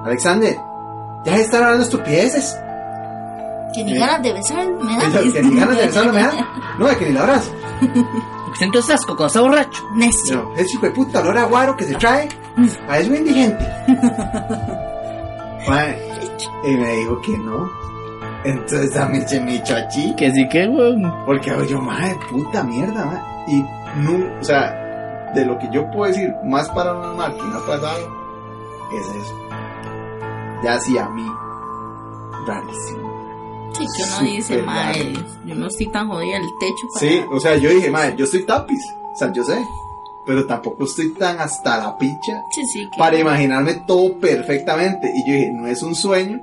Alexander, ya están hablando estupideces. Que ni ganas de besar me da. yo- que ni ganas de besarlo me da. No, de que ni la abrazo. Siento ese asco cuando está borracho. Necio. No, ese hijo de puta olor a guaro que se trae. A eso indigente. Y me dijo que no. Entonces dame ese michachi. Que sí que, weón. Porque yo, madre, puta mierda, mae. Y no, o sea, de lo que yo puedo decir más paranormal que me ha pasado, es eso. Ya sí a mí, rarísimo. Sí, que uno Súper dice, madre, yo no estoy tan jodida el techo para. Sí, o sea, yo dije, madre, yo soy tapiz, o sea, yo sé, pero tampoco estoy tan hasta la picha Sí, sí, que. para imaginarme todo perfectamente. Y yo dije, no es un sueño,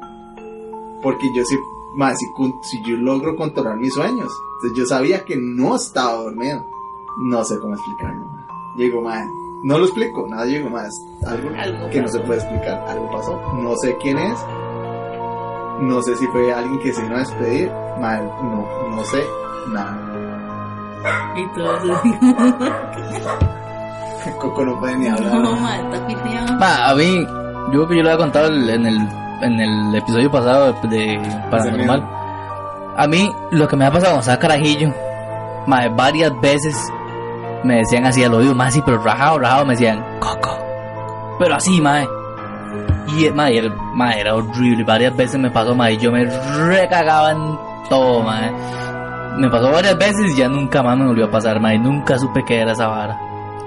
porque yo sí, madre, si, si yo logro controlar mis sueños, entonces yo sabía que no estaba dormido. No sé cómo explicarlo. digo, madre, no lo explico, nada, yo digo, madre, es algo, Algo que no se puede explicar, algo pasó. No sé quién es, no sé si fue alguien que se vino a despedir, madre, no, no sé nada. Y todo. Coco no puede ni hablar. No, madre, está. Ma, a mí, yo creo que yo lo había contado en el, en el episodio pasado de, de Paranormal. A mí, lo que me ha pasado cuando estaba carajillo, ma, varias veces me decían así al oído, más así, pero rajado, rajado, me decían, Coco. Pero así, mae. Y, ma, era, ma, era horrible. Varias veces me pasó, ma, y yo me recagaba en todo, ma. Me pasó varias veces y ya nunca más me volvió a pasar, ma, y nunca supe qué era esa vara.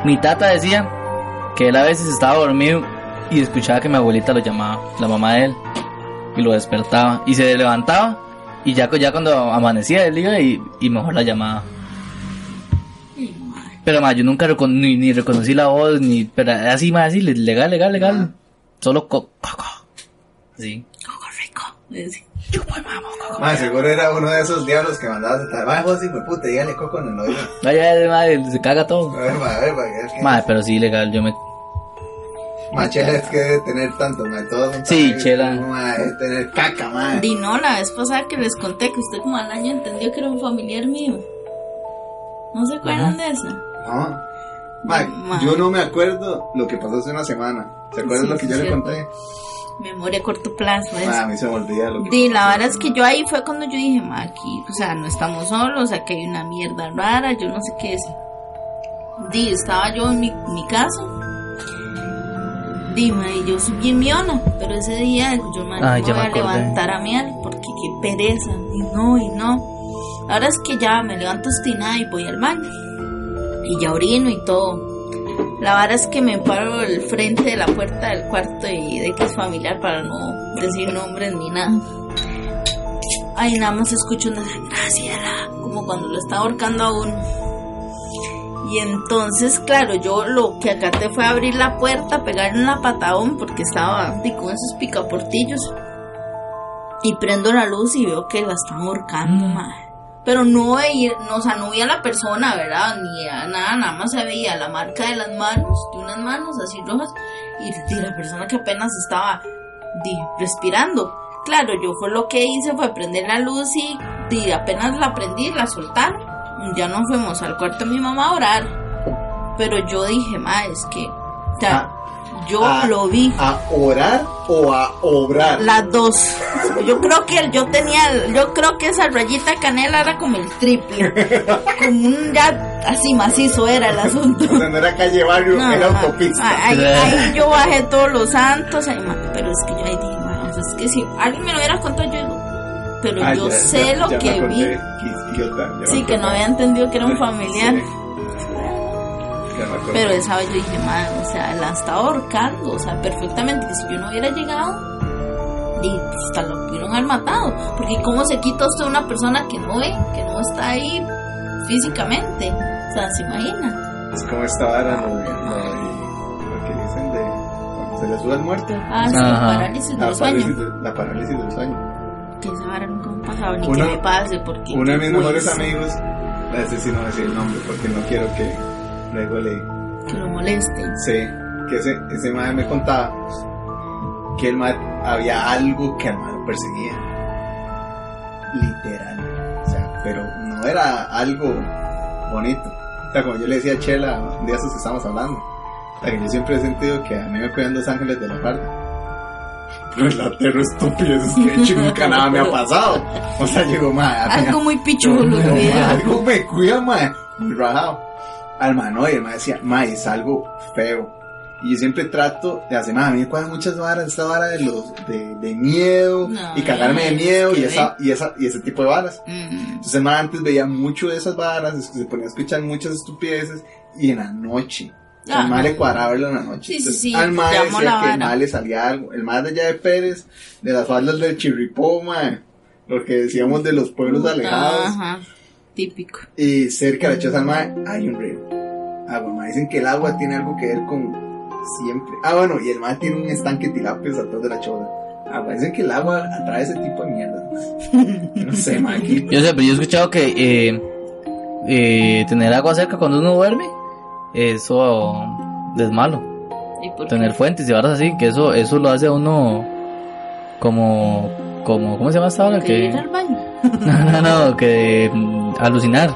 Mi tata decía que él a veces estaba dormido y escuchaba que mi abuelita lo llamaba, la mamá de él, y lo despertaba. Y se levantaba y ya, ya cuando amanecía él iba y, y mejor la llamaba. Pero ma, yo nunca recono- ni, ni reconocí la voz, ni, pero así, ma, así, le- legal, legal, legal. Solo co, coco. Así. Coco rico. Dice. Madre, seguro era uno de esos diablos que mandabas a estar. Madre, vos, hijo de puta, dígale coco en el oído. Vaya, madre, se caga todo. A ver, madre, a ver, madre, es que. Madre, pero sí, legal, yo me... Madre, chela es que debe tener tanto, son Sí, chela. Debe tener caca, madre. Di no, la vez pasada que les conté que usted como al año entendió que era un familiar mío. ¿No se acuerdan de eso? No. Madre. yo no me acuerdo lo que pasó hace una semana. ¿Se acuerdan Sí, lo que sí, yo le cierto. conté? Memoria a corto plazo. ¿ves? Madre, a mí se me olvida lo que Di, la verdad es que yo ahí fue cuando yo dije, ma, aquí, o sea, no estamos solos, aquí hay una mierda rara, yo no sé qué es. Di, estaba yo en mi, mi casa. Di, ma, y yo soy bien miona, pero ese día yo Ay, me me voy a levantar a miel, porque qué pereza, y no, y no. Ahora es que ya me levanto obstinada y voy al baño. Y ya orino y todo. La verdad es que me paro al frente de la puerta del cuarto y de que es familiar para no decir nombres ni nada. Ay, nada más escucho una Graciela, como cuando lo está ahorcando a uno. Y entonces, claro, yo lo que acaté fue abrir la puerta, pegarle una patadón porque estaba di, con esos picaportillos. Y prendo la luz y veo que la están ahorcando, Mm. madre. Pero no veía, no, o sea, no veía a la persona, ¿verdad? Ni a nada, nada más se veía la marca de las manos, de unas manos así rojas, y de la persona que apenas estaba di, respirando. Claro, yo fue lo que hice fue prender la luz y di, apenas la prendí, la soltaron. Ya nos fuimos al cuarto de mi mamá a orar. Pero yo dije, ma, es que, o sea, yo Ah, lo vi. ¿A orar o a obrar? Las dos. Yo creo que el- yo tenía, yo creo que esa rayita canela era como el triple. Como un ya así macizo era el asunto. O sea, no era calle barrio, No, era autopista. Ahí, ahí yo bajé todos los santos, ma, pero es que yo ahí dije, ma, es que si alguien me lo hubiera contado, yo digo, pero Ah, yo ya- sé ya- lo ya que vi. Idiota, Sí, que no había entendido que era un familiar. Sí. Pero esa vez yo dije, man, o sea, la estaba ahorcando, o sea, perfectamente, que si yo no hubiera llegado, y hasta lo pudieron haber matado. Porque ¿cómo se quita usted una persona que no ve, que no está ahí físicamente? O sea, se imagina. Es como esta vara, de, lo, que dicen de cuando se le sube el muerto. Ah, sí, Ajá. parálisis La del sueño. la parálisis del sueño. Que esa vara nunca me ha pasado, ni Uno- que me pase, porque... Uno de mis mejores amigos, ese sí no voy a decir el nombre porque no quiero que luego le Que lo molesten. sé que ese, ese madre me contaba que el madre había algo que al madre lo perseguía. Literal. O sea, pero no era algo bonito. O sea, como yo le decía a Chela esos que estamos hablando. O sea, que yo siempre he sentido que a mí me cuidan dos ángeles de la guardia. Pero el latero estúpido es que nunca nada me ha pasado. O sea, llegó madre. Algo muy ¿verdad? algo me cuida, mae. Muy rajado. Al mano, y el mae decía, mae, es algo feo. Y yo siempre trato de hacer, mae, a mí me cuidan muchas varas, esta vara de los, de, de miedo, No, y cagarme de miedo, y esa, y esa, y ese tipo de varas. Mm, Entonces mae antes veía mucho de esas varas, se ponía a escuchar muchas estupideces, y en la noche. Ah. al mae le cuadraba verlo en la noche. Sí, sí, Entonces, sí, al mae decía la que el mae le salía algo. El mae de allá de Pérez, de las faldas del Chirripó, mae. Lo que decíamos de los pueblos alejados. Ajá, típico. Y cerca de la choza del mar hay un río. Agua, ma. Dicen que el agua tiene algo que ver con siempre. Ah, bueno, y el mar tiene un estanque de tilapias atrás de la choza. Agua, dicen que el agua atrae ese tipo de mierda. Yo no sé, ma. aquí- Yo sé, pero yo he escuchado que eh, eh, tener agua cerca cuando uno duerme, eso es malo. ¿Y por qué? Tener fuentes y varas así, que eso eso lo hace a uno como, como ¿cómo se llama esta hora? ¿Que ir al baño? no, no, no, que alucinar.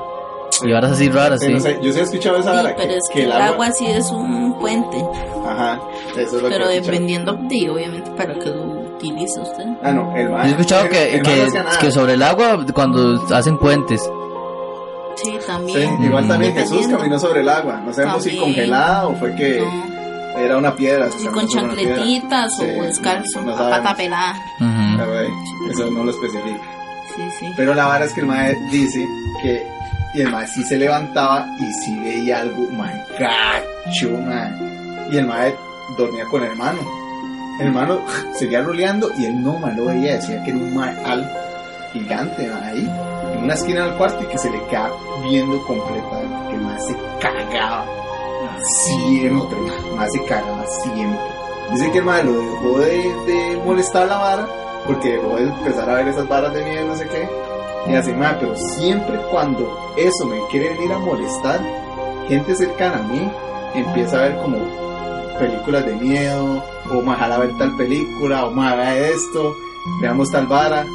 Y varas así raras, Eh, sí. no sé, yo sí he escuchado esa Sí, vara. pero que, es que que el el agua. agua sí es un puente. Ajá, eso es lo Pero que dependiendo de, obviamente, para que lo utilice usted. Ah, no, el mar. Yo he escuchado el- que, el que, que sobre el agua cuando hacen puentes. Sí, Sí, también. igual Mm. también Jesús caminó sobre el agua. No sabemos si También. congelada o fue que No, era una piedra. sí, con chancletitas Sí, o descalzo, no a pata pelada. Ujú. Ah, güey, Eso no lo especifica. Sí, sí. Pero la verdad es que el mae dice que y el mae sí se levantaba y sí veía algo mae gacho, mae. Y el mae dormía con el hermano. El hermano seguía roleando y él no mae lo veía, decía que era un alto, gigante mae, ahí, una esquina del cuarto y que se le quedaba viendo completamente, que mae se cagaba siempre, mae se cagaba siempre. Dice que el mae lo dejó de, de molestar la vara porque dejó de empezar a ver esas varas de miedo, no sé qué. Y así, mae, pero siempre cuando eso me quiere venir a molestar, gente cercana a mí empieza a ver como películas de miedo, o jala a ver tal película, o me haga esto, veamos tal vara,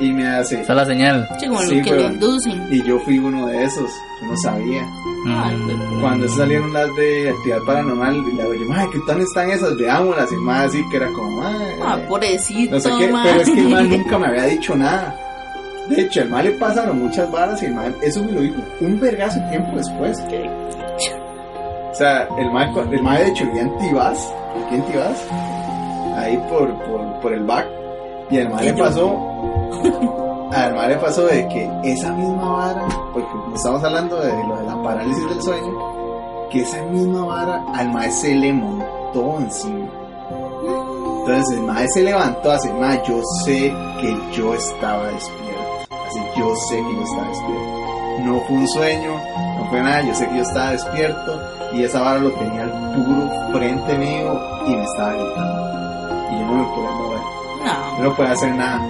y me hace. Esa es la señal. Sí, como Sí, lo que le weón. inducen. Y yo fui uno de esos, yo no sabía. Ay, Mm. pero- Cuando salieron las de actividad paranormal, y la oye, madre, ¿qué tal están esas? Veámoslas, y más así que era como, "Mae, Ah, pobrecito, no sé qué, pero es que el man nunca me había dicho nada. De hecho, el mal le pasaron muchas varas y el mal, eso me lo dijo un vergazo de tiempo después. O sea, el mal, el mal de hecho vivía en Tibás, aquí en Tibás, ahí por, por, por el back, y el mal le pasó, al mal le pasó de que esa misma vara, porque estamos hablando de lo de la parálisis del sueño, que esa misma vara al mal se le montó encima. Entonces el mae se levantó así, mae, yo sé que yo estaba despierto. Así, yo sé que yo estaba despierto. No fue un sueño, no fue nada, yo sé que yo estaba despierto y esa vara lo tenía al puro frente mío y me estaba gritando. Y yo no me podía mover, No, podía hacer nada.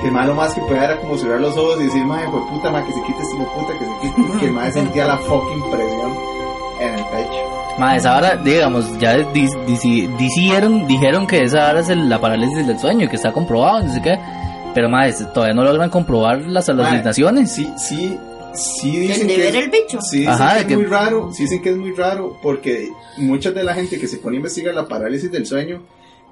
Que el mae lo más que podía era como cerrar los ojos y decir, mae, fue puta, mae, que se quite este puta, que se quite. Que el mae sentía la fucking presión en el pecho. Ma, esa vara, digamos, ya di- di- dijeron, dijeron que esa vara es el- la parálisis del sueño, que está comprobado, no sé qué. Pero, ma, es- todavía no logran comprobar las alucinaciones. Sí, sí, sí dicen que es- el bicho. Sí, dicen Ajá, que es que- muy raro, sí dicen que es muy raro porque mucha de la gente que se pone a investigar la parálisis del sueño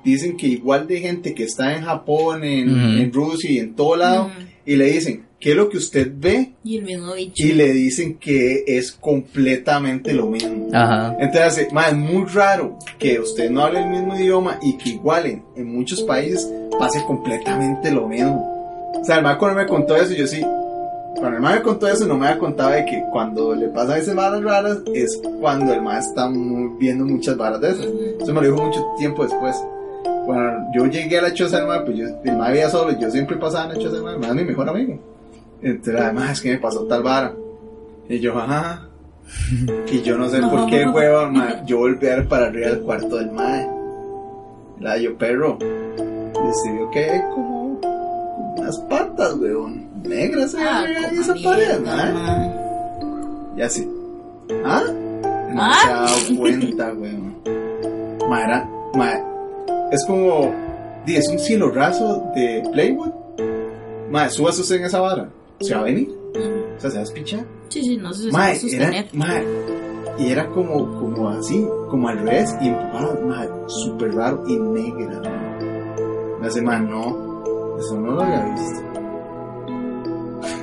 dicen que igual de gente que está en Japón, en, Ujú. en Rusia y en todo lado Ujú. y le dicen, ¿qué es lo que usted ve? Y el mismo bicho. Y le dicen que es completamente lo mismo. Ajá. Entonces, ma, es muy raro que usted no hable el mismo idioma y que igual en, en muchos países pase completamente lo mismo. O sea, el ma cuando me contó eso, yo sí. Cuando el ma me contó eso, no me había contado de que cuando le pasan esas varas raras es cuando el ma está muy- viendo muchas varas de esas. Eso me lo dijo mucho tiempo después. Cuando yo llegué a la choza del ma, pues yo, el ma vivía solo, yo siempre pasaba en la choza del ma, el ma es mi mejor amigo. Entonces, además, es que me pasó tal vara. Y yo, ajá. Y yo no sé por qué, huevón, ma, yo volví a ver para arriba del cuarto del mae. La yo, perro. Decidió que como, como unas patas, weón. Negras Ah, en esa pared, mae. Y así. ¿Ah? No se ha dado cuenta, weón. Ma, era, ma, es como. Es un cielo raso de Playwood. Ma, subas usted en esa vara. Se va a venir. O sea, se va a despichar. Sí, sí, no sé si se Ma, va a era, sostener. ma, y era como, como así, como al revés, y empujado, ma, súper raro y negra, hace, ma, no, eso no lo había visto.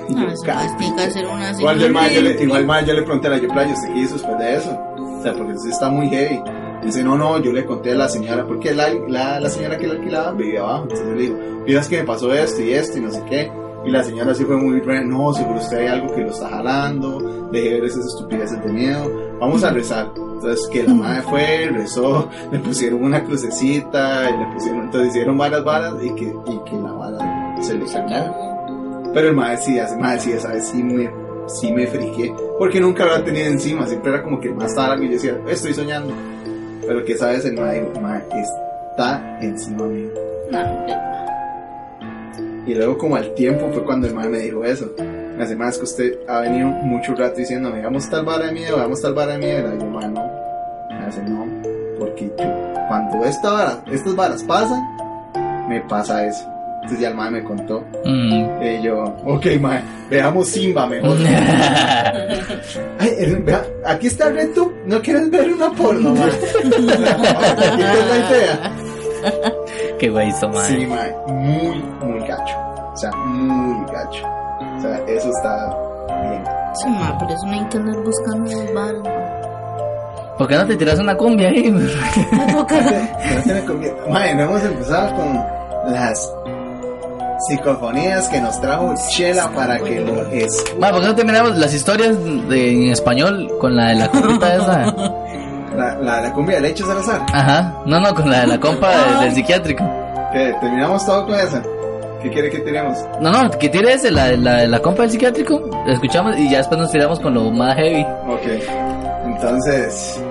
No, yo, eso "Ca- pues, tiene que hacer una Igual, de ma, yo le, igual ma, yo le pregunté a la Yoplaya, ¿usted qué hizo después de eso? O sea, porque sí está muy heavy. Dice, no, no, yo le conté a la señora, porque la, la, la señora que le alquilaba vivía abajo. Entonces le digo, miras que me pasó esto y esto y no sé qué. Y la señora sí fue muy, re- no, seguro usted hay algo que lo está jalando, deje de ver esas estupideces de miedo, vamos a rezar. Entonces que la madre fue, rezó, le pusieron una crucecita, y le pusieron, entonces hicieron varias varas y que, y que la vara se le sacó. Pero el madre sí, el madre sí, esa vez sí me, sí me friqué, porque nunca lo había tenido encima, siempre era como que más tarde y yo decía, estoy soñando. Pero que esa vez el madre dijo, está encima mío. No. Y luego como al tiempo fue cuando el madre me dijo eso. Me hace más que usted ha venido mucho rato diciendo, hagamos tal vara de miedo, hagamos tal vara de miedo. Y yo, madre, no. Me hace, no. Porque yo, cuando esta vara, estas varas pasan, me pasa eso. Entonces ya el madre me contó. Mm. Y yo, ok, madre, veamos Simba mejor. Ay, eh, vea, aquí está el reto. ¿No quieres ver una porno, madre? Aquí es la idea. Qué güey hizo, madre. Sí, mae, muy, muy gacho. O sea, muy gacho. O sea, eso está bien. Sí, ma, por eso no hay que andar buscando los bares, ma. ¿Por qué no te tiras una cumbia ahí? No conviene. Mae, no hemos empezado con las psicofonías que nos trajo Chela para que lo es. Ma, ¿por qué no terminamos las historias de, en español con la de la compita esa? La, la, la cumbia de leche Salazar. Ajá. No, no, con la de la compa de- del psiquiátrico. ¿Qué? ¿Terminamos todo con esa? ¿Qué quiere que tiremos? No, no, que tire ese, la, la, la compa del psiquiátrico. La escuchamos y ya después nos tiramos con lo más heavy. Ok. Entonces,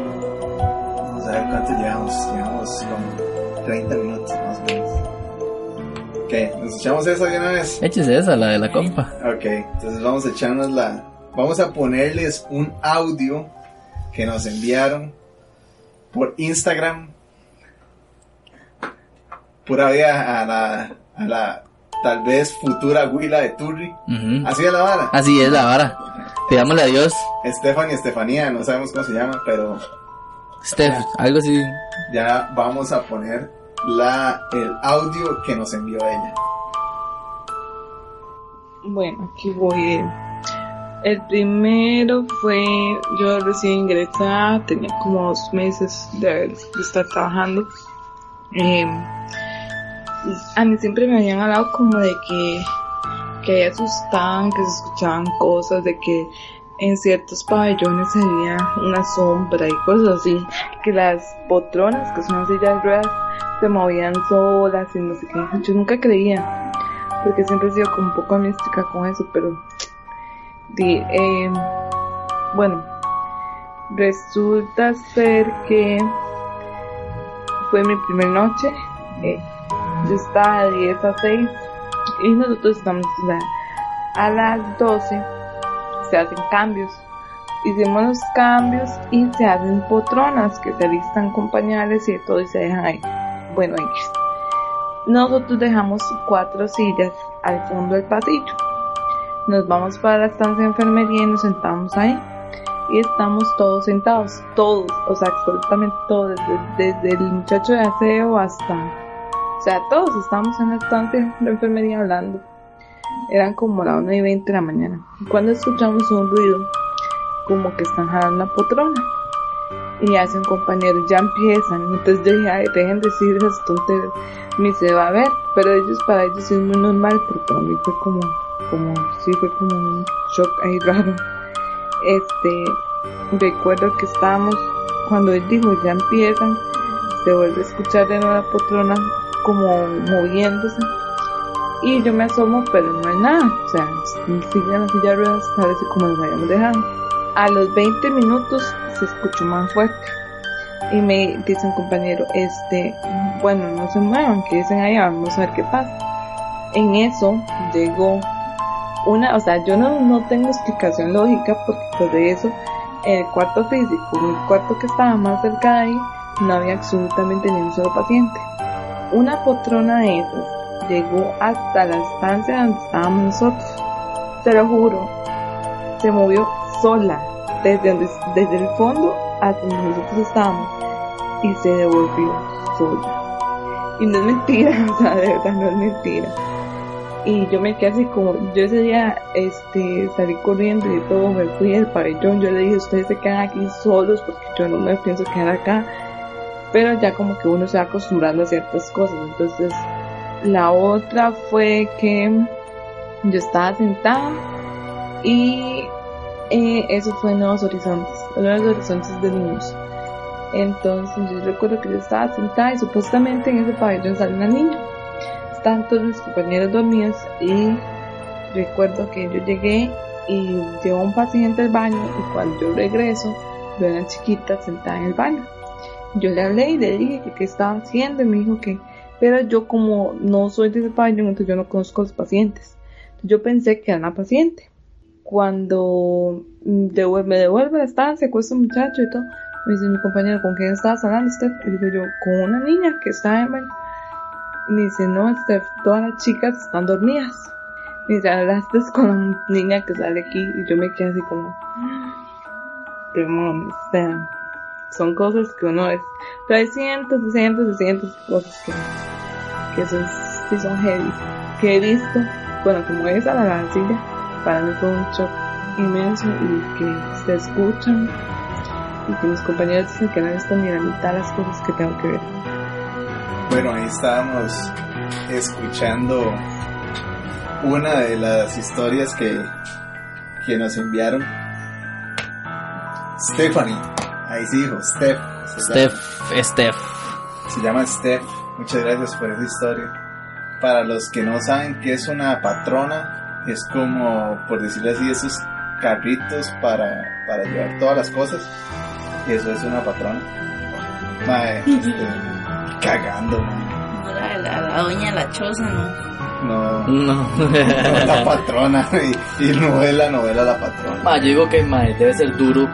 vamos a ver cuánto llevamos. Llevamos como 30 minutos. Ok, ¿nos echamos eso de una vez? Échese esa, la de la compa. Ok, entonces vamos a echarnos la. Vamos a ponerles un audio que nos enviaron por Instagram. Pura vida a la, a la tal vez futura Huila de Turri. Así de la vara. Así es la vara. Pidámosle a Dios. Stephanie Estefanía, no sabemos cómo se llama, pero Steph, algo así. ya vamos a poner la, el audio que nos envió ella. Bueno, aquí voy. El primero fue, yo recién ingresada, tenía como dos meses de, estar trabajando. Y a mí siempre me habían hablado como de que, que asustaban, que se escuchaban cosas, de que en ciertos pabellones había una sombra y cosas así, que las potronas, que son sillas de ruedas, se movían solas y no sé qué. Yo nunca creía porque siempre he sido como un poco mística con eso, pero di, eh, bueno, resulta ser que fue mi primera noche, eh, yo estaba de 10 a 6 y nosotros estamos a las 12 se hacen cambios. Hicimos los cambios y se hacen potronas que se alistan con pañales y todo y se dejan ahí. Bueno, X. Nosotros dejamos cuatro sillas al fondo del pasillo. Nos vamos para la estancia de enfermería y nos sentamos ahí. Y estamos todos sentados, todos, o sea, absolutamente todos, desde, desde el muchacho de aseo hasta... O sea, todos estamos en la estancia de enfermería hablando. Eran como las 1 y 20 de la mañana. Cuando escuchamos un ruido, como que están jalando la potrona. Y hace un compañero, ya empiezan. Entonces yo dije, ay, dejen de decir esas tonterías. Ni se va a ver, pero ellos, para ellos es muy normal, pero para mí fue como, como, sí fue como un shock ahí raro. Este, recuerdo que estábamos, cuando él dijo, ya empiezan, se vuelve a escuchar de nuevo la potrona como moviéndose. Y yo me asomo, pero no hay nada. O sea, sigue en la silla de ruedas, parece como nos habíamos dejado. A los 20 minutos se escuchó más fuerte. Y me dice un compañero, este, bueno, no se muevan, que dicen ahí, vamos a ver qué pasa. En eso llegó una, o sea, yo no, no tengo explicación lógica porque pues de eso, el cuarto físico, en el cuarto que estaba más cerca de ahí, no había absolutamente ni un solo paciente. Una potrona de esas llegó hasta la estancia donde estábamos nosotros. Se lo juro, se movió sola desde, donde, desde el fondo hasta donde nosotros estábamos y se devolvió sola. Y no es mentira, o sea, de verdad no es mentira. Y yo me quedé así como, yo ese día este, salí corriendo y todo, me fui del pabellón, yo le dije, ustedes se quedan aquí solos porque yo no me pienso quedar acá. Pero ya como que uno se va acostumbrando a ciertas cosas. Entonces, la otra fue que yo estaba sentada y eh, eso fue en Nuevos Horizontes, Nuevos Horizontes de niños. Entonces yo recuerdo que yo estaba sentada y supuestamente en ese pabellón sale una niña. Estaban todos mis compañeros dormidos y recuerdo que yo llegué y llevo un paciente al baño y cuando yo regreso veo a una chiquita sentada en el baño. Yo le hablé y le dije que qué estaba haciendo y me dijo que, pero yo como no soy de ese pabellón, entonces yo no conozco a los pacientes. Yo pensé que era una paciente. Cuando devuel- me devuelve la estancia, cuesta un muchacho y todo, me dice mi compañero, ¿con quién estabas hablando, Steph? Y digo yo, con una niña que está en baño. Y me dice, no, Steph, todas las chicas están dormidas. Me dice, hablaste con la niña que sale aquí. Y yo me quedé así como, demonios, o sea, son cosas que uno es. Pero hay cientos y cientos y cientos de cosas que, que son, sí son heavy. Que he visto, bueno, como esa, la lancilla, para mí fue un shock inmenso y que se escuchan y que mis compañeros dicen que no visto ni la mitad de las cosas que tengo que ver. Bueno, ahí estábamos escuchando una de las historias que, que nos enviaron. Stephanie, ahí sí dijo, Steph. Steph, Steph. Se llama Steph. Muchas gracias por esa historia. Para los que no saben qué es una patrona, es como, por decirlo así, esos carritos para, para llevar todas las cosas. Eso es una patrona. Mae, este, cagando. No, la, la, la doña la choza, no. No, No. no la patrona y, y novela, novela la patrona. Ma, yo digo que ma, debe ser duro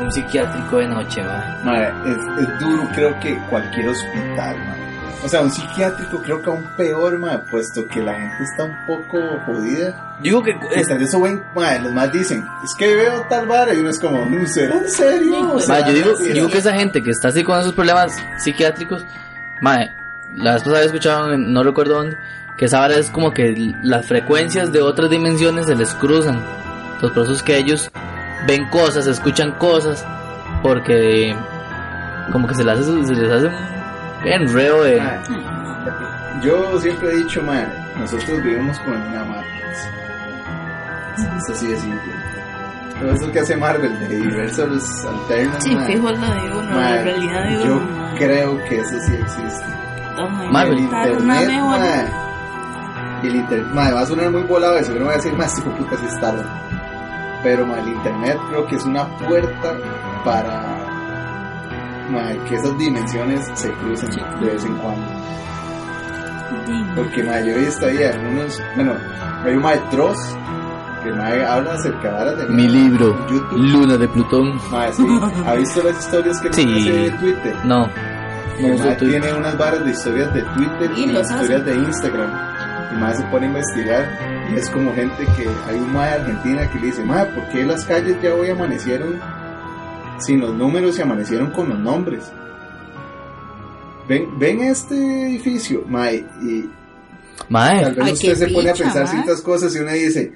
un psiquiátrico de noche, ma. Mae, es, es duro, creo que cualquier hospital, mae. O sea, un psiquiátrico creo que aún peor, mae, puesto que la gente está un poco jodida. Digo que Es, es, eso, güey, mae, los más dicen, es que veo tal vara y uno es como, "¿No ¿será en serio? Ma, ma, ¿Será yo digo, mentira?" digo que esa gente que está así con esos problemas psiquiátricos, ma, la vez pasada había escuchado, en- no recuerdo dónde, que esa vara es como que las frecuencias de otras dimensiones se les cruzan. Entonces por eso es que ellos ven cosas, escuchan cosas, porque como que se les hace, se les hace un enreo de... Yo siempre he dicho, mae, nosotros vivimos con una Matrix. Es así de simple. Todo eso que hace Marvel, de universos alternos, Sí, fijo la de uno, Mae, la realidad de yo uno. mae. creo que eso sí existe. Toma, Marvel. El una internet, mejor. mae. Y el internet, mae, va a sonar muy volado eso, pero no voy a decir más, hijo puta, si está loco. Pero, mae, el internet creo que es una puerta para mae, que esas dimensiones se crucen de vez en cuando. Porque mae, yo he visto ahí algunos, bueno, hay un maestros que mae, habla acerca de Mi libro, en YouTube. Luna de Plutón. Mae, sí, ¿ha visto las historias que Sí. hace de Twitter? No, no mae tiene unas varas de historias de Twitter Y y, historias hace. de Instagram. Y más se pone a investigar. Y es como gente que hay un mae de Argentina que le dice, mae, ¿por qué las calles ya hoy amanecieron sin los números y amanecieron con los nombres? Ven, ven este edificio, mae, y Mae, tal vez Ay, usted se pone a pensar mae. ciertas cosas y uno dice,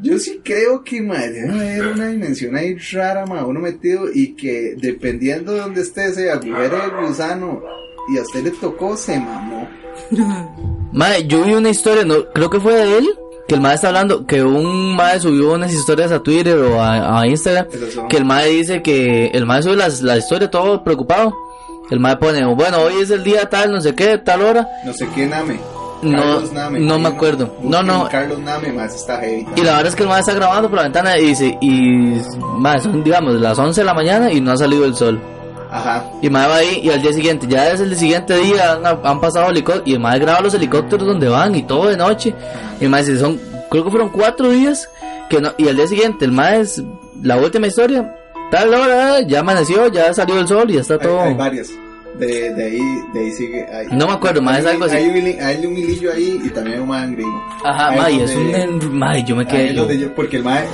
yo sí creo que mae, debe haber una dimensión ahí rara, mae, uno metido y que dependiendo de donde esté ese agujero del gusano y a usted le tocó, se mamó. Mae, yo vi una historia, no, creo que fue de él, que el mae está hablando, que un mae subió unas historias a Twitter o a, a Instagram, que el mae dice que el mae sube las, la historia todo preocupado. El mae pone, bueno, hoy es el día tal, no sé qué, tal hora. No sé qué Name. No, Carlos Name. no me acuerdo. No, no. Carlos Name, más está heavy. Y la verdad es que el mae está grabando por la ventana y dice, y mae, son digamos las 11 de la mañana y no ha salido el sol. Ajá. Y el mae va ahí y al día siguiente, ya es el siguiente día, han, han pasado helicópteros y el mae graba los helicópteros donde van y todo de noche. Y el mae dice, son, creo que fueron cuatro días que no, y al día siguiente el mae es la última historia, tal hora, ya amaneció, ya salió el sol y ya está Hay, todo. hay varias. De, de ahí, de ahí sigue. hay- No me acuerdo, más es hay- algo así. Hay un, hay un hilillo ahí y también un man gringo. Ajá, mae, es un, mae, yo me quedé. donde yo- porque el mae,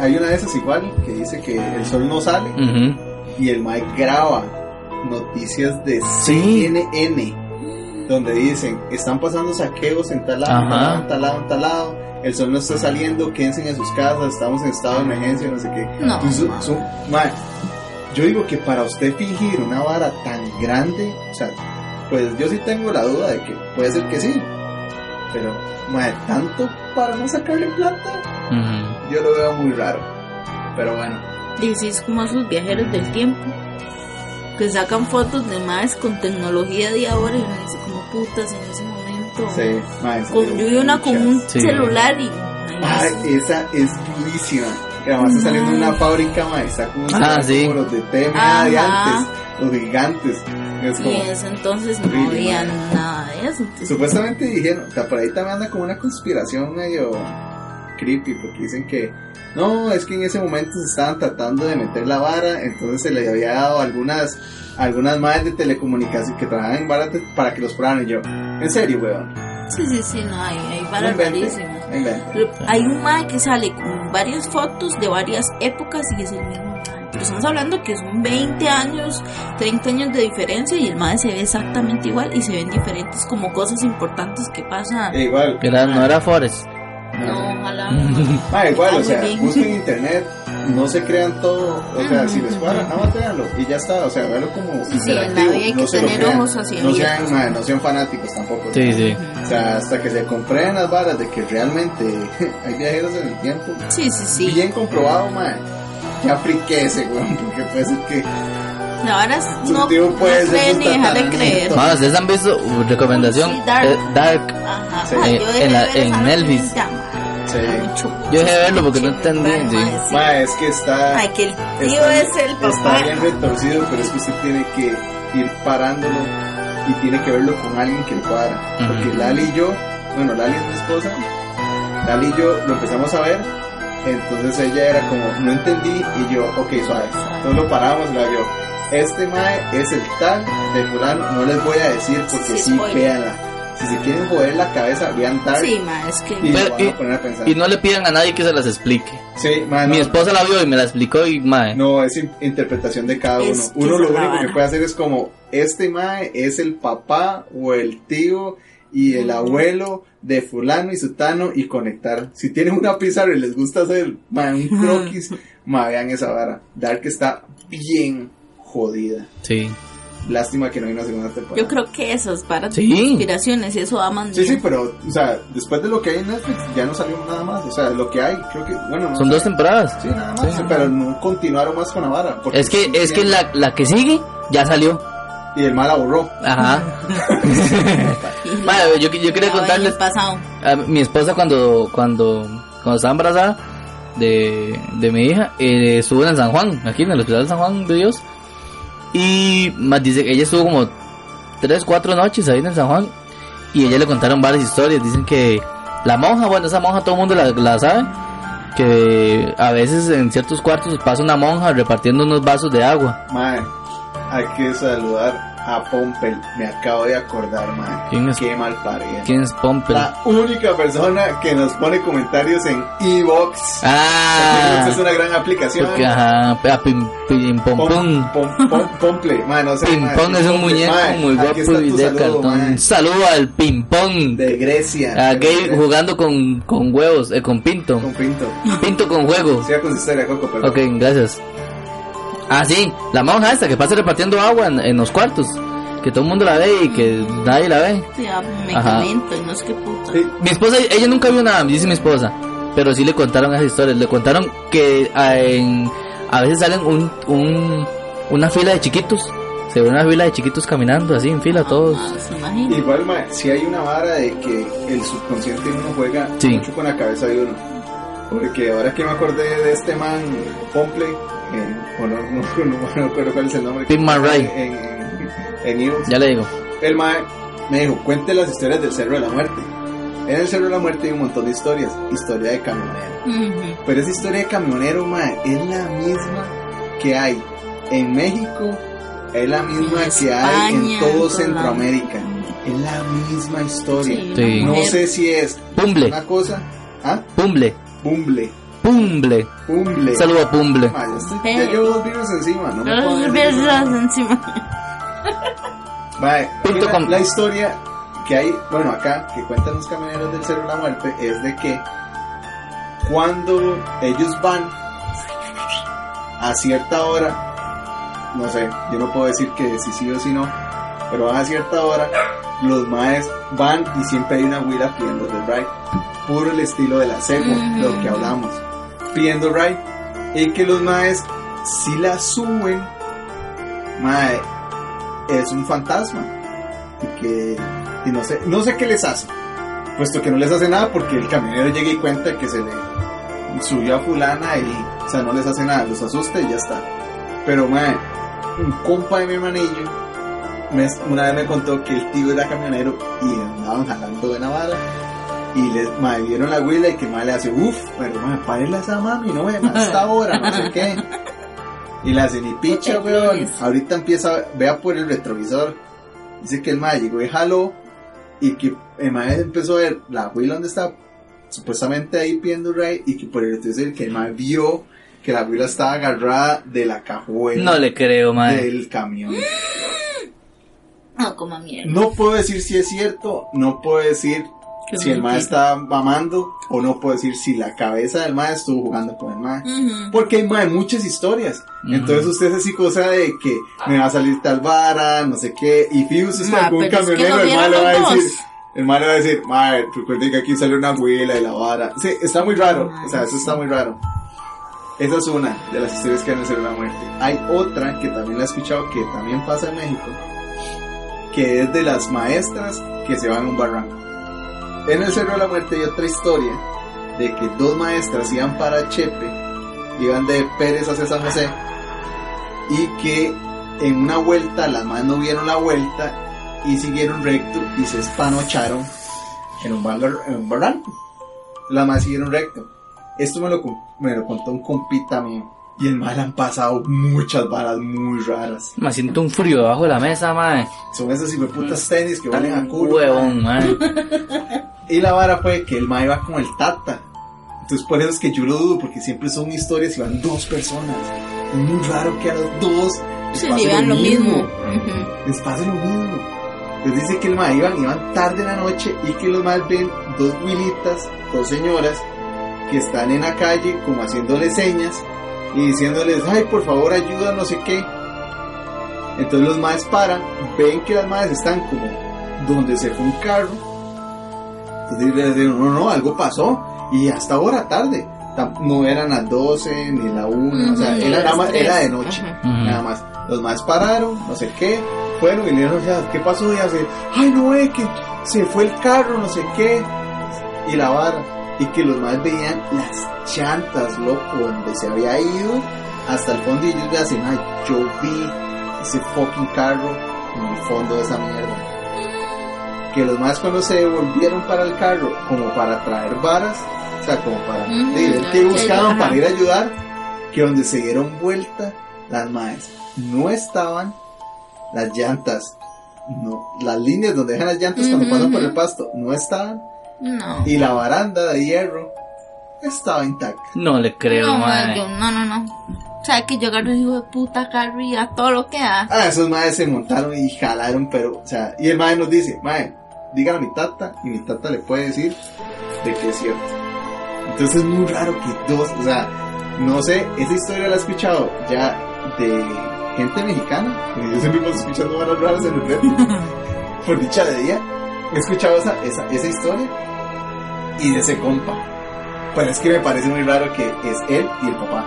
hay una de esas igual que dice que el sol no sale Ujú. Y el mae graba noticias de Sí. CNN donde dicen están pasando saqueos en tal lado, en tal Ajá. lado, en tal lado, en tal lado, el sol no está saliendo, quédense en sus casas, estamos en estado de emergencia, no sé qué. No. Entonces, son- yo digo que para usted fingir una vara tan grande, o sea, pues yo sí tengo la duda de que puede ser que sí, pero mae, tanto para no sacarle plata, yo lo veo muy raro. Pero bueno, Y sí, es como esos viajeros del tiempo que sacan fotos de más con tecnología de ahora y uno dice como putas en ese momento. sí, Con, yo vi una con un Sí. celular y. Ay, ay, esa es durísima. Que además está saliendo de una fábrica, mae, está como, Ah, sí. como los de TMA de antes, los gigantes. Es y como, en ese entonces no Horrible, había madre. nada de eso. entonces- supuestamente dijeron, o sea, por ahí también anda como una conspiración medio creepy, porque dicen que no, es que en ese momento se estaban tratando de meter la vara, entonces se le había dado algunas algunas madres de telecomunicación que trabajaban en varas para que los probaran y yo, en serio, weón, Sí, sí, sí, no, hay, hay varas rarísimas. Hay un mae que sale con varias fotos de varias épocas y es el mismo mae. Pero estamos hablando que son 20 años, 30 años de diferencia y el mae se ve exactamente igual y se ven diferentes como cosas importantes que pasan. E igual, Era- no era Forest. No, ojalá. Ah, igual, o sea, busquen internet, no se crean todo, o sea, si les cuadra, nada más véanlo y ya está, o sea, véanlo como Sí, sí, en la interactivo, vida hay no que se lo tener crean, ojos hacia no sean, no sean fanáticos tampoco. Sí, sí. O sea, hasta que se comprueben las varas de que realmente hay viajeros en el tiempo, Sí, sí, sí. bien comprobado, man, ya friquece, weón, porque puede ser que no, tío no creer su ni dejar de creer. Bueno, ¿ustedes han visto uh, recomendación? Sí, Dark. Eh, Dark. Ajá. Sí. Ay, Eh, yo dejé en la- de ver en esa Netflix. Sí. Yo dejé de verlo porque no entendí, sí. ma, es que está, Ay, que el tío está, es el está papá. bien retorcido, pero es que usted tiene que ir parándolo y tiene que verlo con alguien que le cuadra. Porque. Lali y yo, bueno, Lali es mi esposa, Lali y yo lo empezamos a ver, entonces ella era como, no entendí, y yo, ok, suave. Entonces lo paramos, y yo, este mae es el tal de fulano, no les voy a decir porque Sí, sí, véanla. Si se quieren joder la cabeza, vean Dark Sí, ma, es que. y Pero- van a poner a pensar. Y no le pidan a nadie que se las explique. sí, Mi no, esposa la vio y me la explicó y mae. no, es in- interpretación de cada uno. Es que Uno lo único que puede hacer es como, este mae es el papá o el tío y el abuelo de fulano y sutano y conectar. Si tienen una pizarra y les gusta hacer un croquis, mae, vean esa vara. Dark está bien jodida. Sí. Lástima que no hay una segunda temporada. Yo creo que esas para Sí. inspiraciones, eso aman. Sí, sí, pero, o sea, después de lo que hay en Netflix ya no salió nada más. O sea, lo que hay, creo que, bueno, no Son dos temporadas. Sí, nada más, Sí. pero no continuaron más con la vara. porque Es que, sí, es que la, la que sigue ya salió. Y el mal la borró. Ajá. Mae, yo, yo quería contarles. pasado. a mi esposa cuando cuando cuando estaba embarazada de, de mi hija eh, estuvo en San Juan aquí en el hospital de San Juan de Dios y más dice que ella estuvo como tres cuatro noches ahí en el San Juan. Y ella le contaron varias historias. Dicen que la monja bueno esa monja todo el mundo la, la sabe que a veces en ciertos cuartos pasa una monja repartiendo unos vasos de agua. Mae, hay que saludar a Pompel. Me acabo de acordar, mae. ¿Quién es? Qué mal parida. ¿quién es Pompel? La única persona que nos pone comentarios en Evox. ah es una gran aplicación. porque ajá a pim, pim, pom, Pom- pom- pom- Pomple, mae, no sé. Pong es un muñeco muy guapo y de cartón. Saludo al Ping Pong. De Grecia. A gay jugando con, con huevos, eh, con pinto. Con Pinto. Pinto con juego. Siga con su historia, Coco, perdón. Ok, gracias. Ah, sí, la monja esta que pasa repartiendo agua en, en los cuartos. Que todo el mundo la ve y que nadie la ve. Sí, ah, y no es que puta. Mi esposa, ella nunca vio nada, dice mi esposa. Pero sí le contaron esas historias. Le contaron que a, en- a veces salen un, un, una fila de chiquitos. Se ve una fila de chiquitos caminando así en fila todos. Ah, se imagina. Igual, mae, si hay una vara de que el subconsciente de uno juega Sí. mucho con la cabeza de uno. Porque ahora que me acordé de este man, Pomple, eh, o no, no, no, no recuerdo cuál es el nombre. Pig Man Ray. En, en, en Eagles. Ya le digo. El mae me dijo, cuente las historias del Cerro de la Muerte. En el Cerro de la Muerte hay un montón de historias. Historia de camionero. Pero esa historia de camionero, mae, es la misma que hay en México. Es la misma que hay en todo Centroamérica. Es la misma historia. Sí, Sí. No sé si es Pumble, una cosa. ¿Ah? Pumble, Bumble. Pumble. Bumble. Saludo a Pumble. Ya, llevo dos virus encima. No me eso. encima. Mae, Punto la, com. la historia que hay, bueno, acá, que cuentan los camioneros del Cerro de la Muerte, es de que cuando ellos van a cierta hora, no sé, yo no puedo decir que si sí o si no, pero van a cierta hora, los maes van y siempre hay una huila pidiendo el ride. Puro el estilo de la cebo, lo que hablamos. Pidiendo ride. Y que los maes, si la suben, mae, es un fantasma. Y que, y no sé, no sé qué les hace. Puesto que no les hace nada porque el camionero llega y cuenta que se le subió a fulana y, o sea, no les hace nada, los asusta y ya está. Pero, mae, un compa de mi hermanillo, una vez me contó que el tío era camionero y andaban jalando de Navarra. Y les mae, vieron la huila y que mae le hace, uff, pero mae, párele a esa mami, no ve, hasta ahora, no sé qué. Y le hace ni picha, Porque weón. Ahorita empieza, vea por el retrovisor. Dice que el mae llegó y jaló. Y que el mae empezó a ver la huila donde está, supuestamente ahí pidiendo rey. Y que por el retrovisor que el mae vio que la huila estaba agarrada de la cajuela No le creo, madre. del camión. No, como mierda. No puedo decir si es cierto, no puedo decir si el mae mentira. está mamando, o no puedo decir si la cabeza del mae estuvo jugando con el mae. Ujú. Porque hay mae, muchas historias. Entonces usted es así cosa de que me va a salir tal vara, no sé qué. Y fíjese usted Ma, con un pero es que camionero, el mae le va a decir. El mae le va a decir, mae, recuerde que aquí sale una abuela y la vara. Sí, está muy raro. O sea, eso está muy raro. Esa es una de las historias que han de la muerte. Hay otra que también la he escuchado que también pasa en México, que es de las maestras que se van a un barranco. En el Cerro de la Muerte hay otra historia de que dos maestras iban para Chepe, iban de Pérez hacia San José, y que en una vuelta las más no vieron la vuelta y siguieron recto y se espanocharon en un, barranco. Las más siguieron recto. Esto me lo, me lo contó un compita mío. Y el mal han pasado muchas varas muy raras. Me siento un frío debajo de la mesa, madre. Son esos putas tenis que valen a culo. Huevón, madre. Y la vara fue que el mae va con el tata. Entonces por eso es que yo lo dudo, porque siempre son historias y van dos personas. Es muy raro que a los dos les Se pase lo mismo. Les pase lo mismo. Les dice que el mae iban, iban tarde en la noche y que los más ven dos huilitas, dos señoras, que están en la calle como haciéndole señas y diciéndoles, ay, por favor ayuda, no sé qué. Entonces los maes paran, ven que las maes están como donde se fue un carro. Entonces les dicen, no, no, algo pasó. Y hasta ahora tarde. No eran las 12 ni la 1, o sea, era, nada más- era de noche. Nada más. Los más pararon, no sé qué. Fueron y le dijeron, o sea, ¿qué pasó? Y hace, ay, no, es que se fue el carro, no sé qué. Y la vara. Y que los más veían las llantas, loco, donde se había ido hasta el fondo. Y ellos le hacen, ay, yo vi ese fucking carro en el fondo de esa mierda. Que los más cuando se volvieron para el carro, como para traer varas, o sea, como para de ya, qué ya, buscaban para ir a ayudar, que donde se dieron vuelta las maes no estaban las llantas, no, las líneas donde dejan las llantas cuando pasan por el pasto no estaban No. y la baranda de hierro estaba intacta. No le creo, no, madre. yo- no, no, no. O sea, que yo agarro el hijo de puta carro y a todo lo que da. Ah, esos maes se montaron y jalaron, pero, o sea, y el mae nos dice, mae, dígale a mi tata y mi tata le puede decir de que es cierto. Entonces es muy raro que dos, o sea, no sé, esa historia la he escuchado ya de gente mexicana, porque yo siempre paso escuchando varas raras en el red, por dicha de día, he escuchado esa, esa, esa historia y de ese compa. Pero es que me parece muy raro que es él y el papá.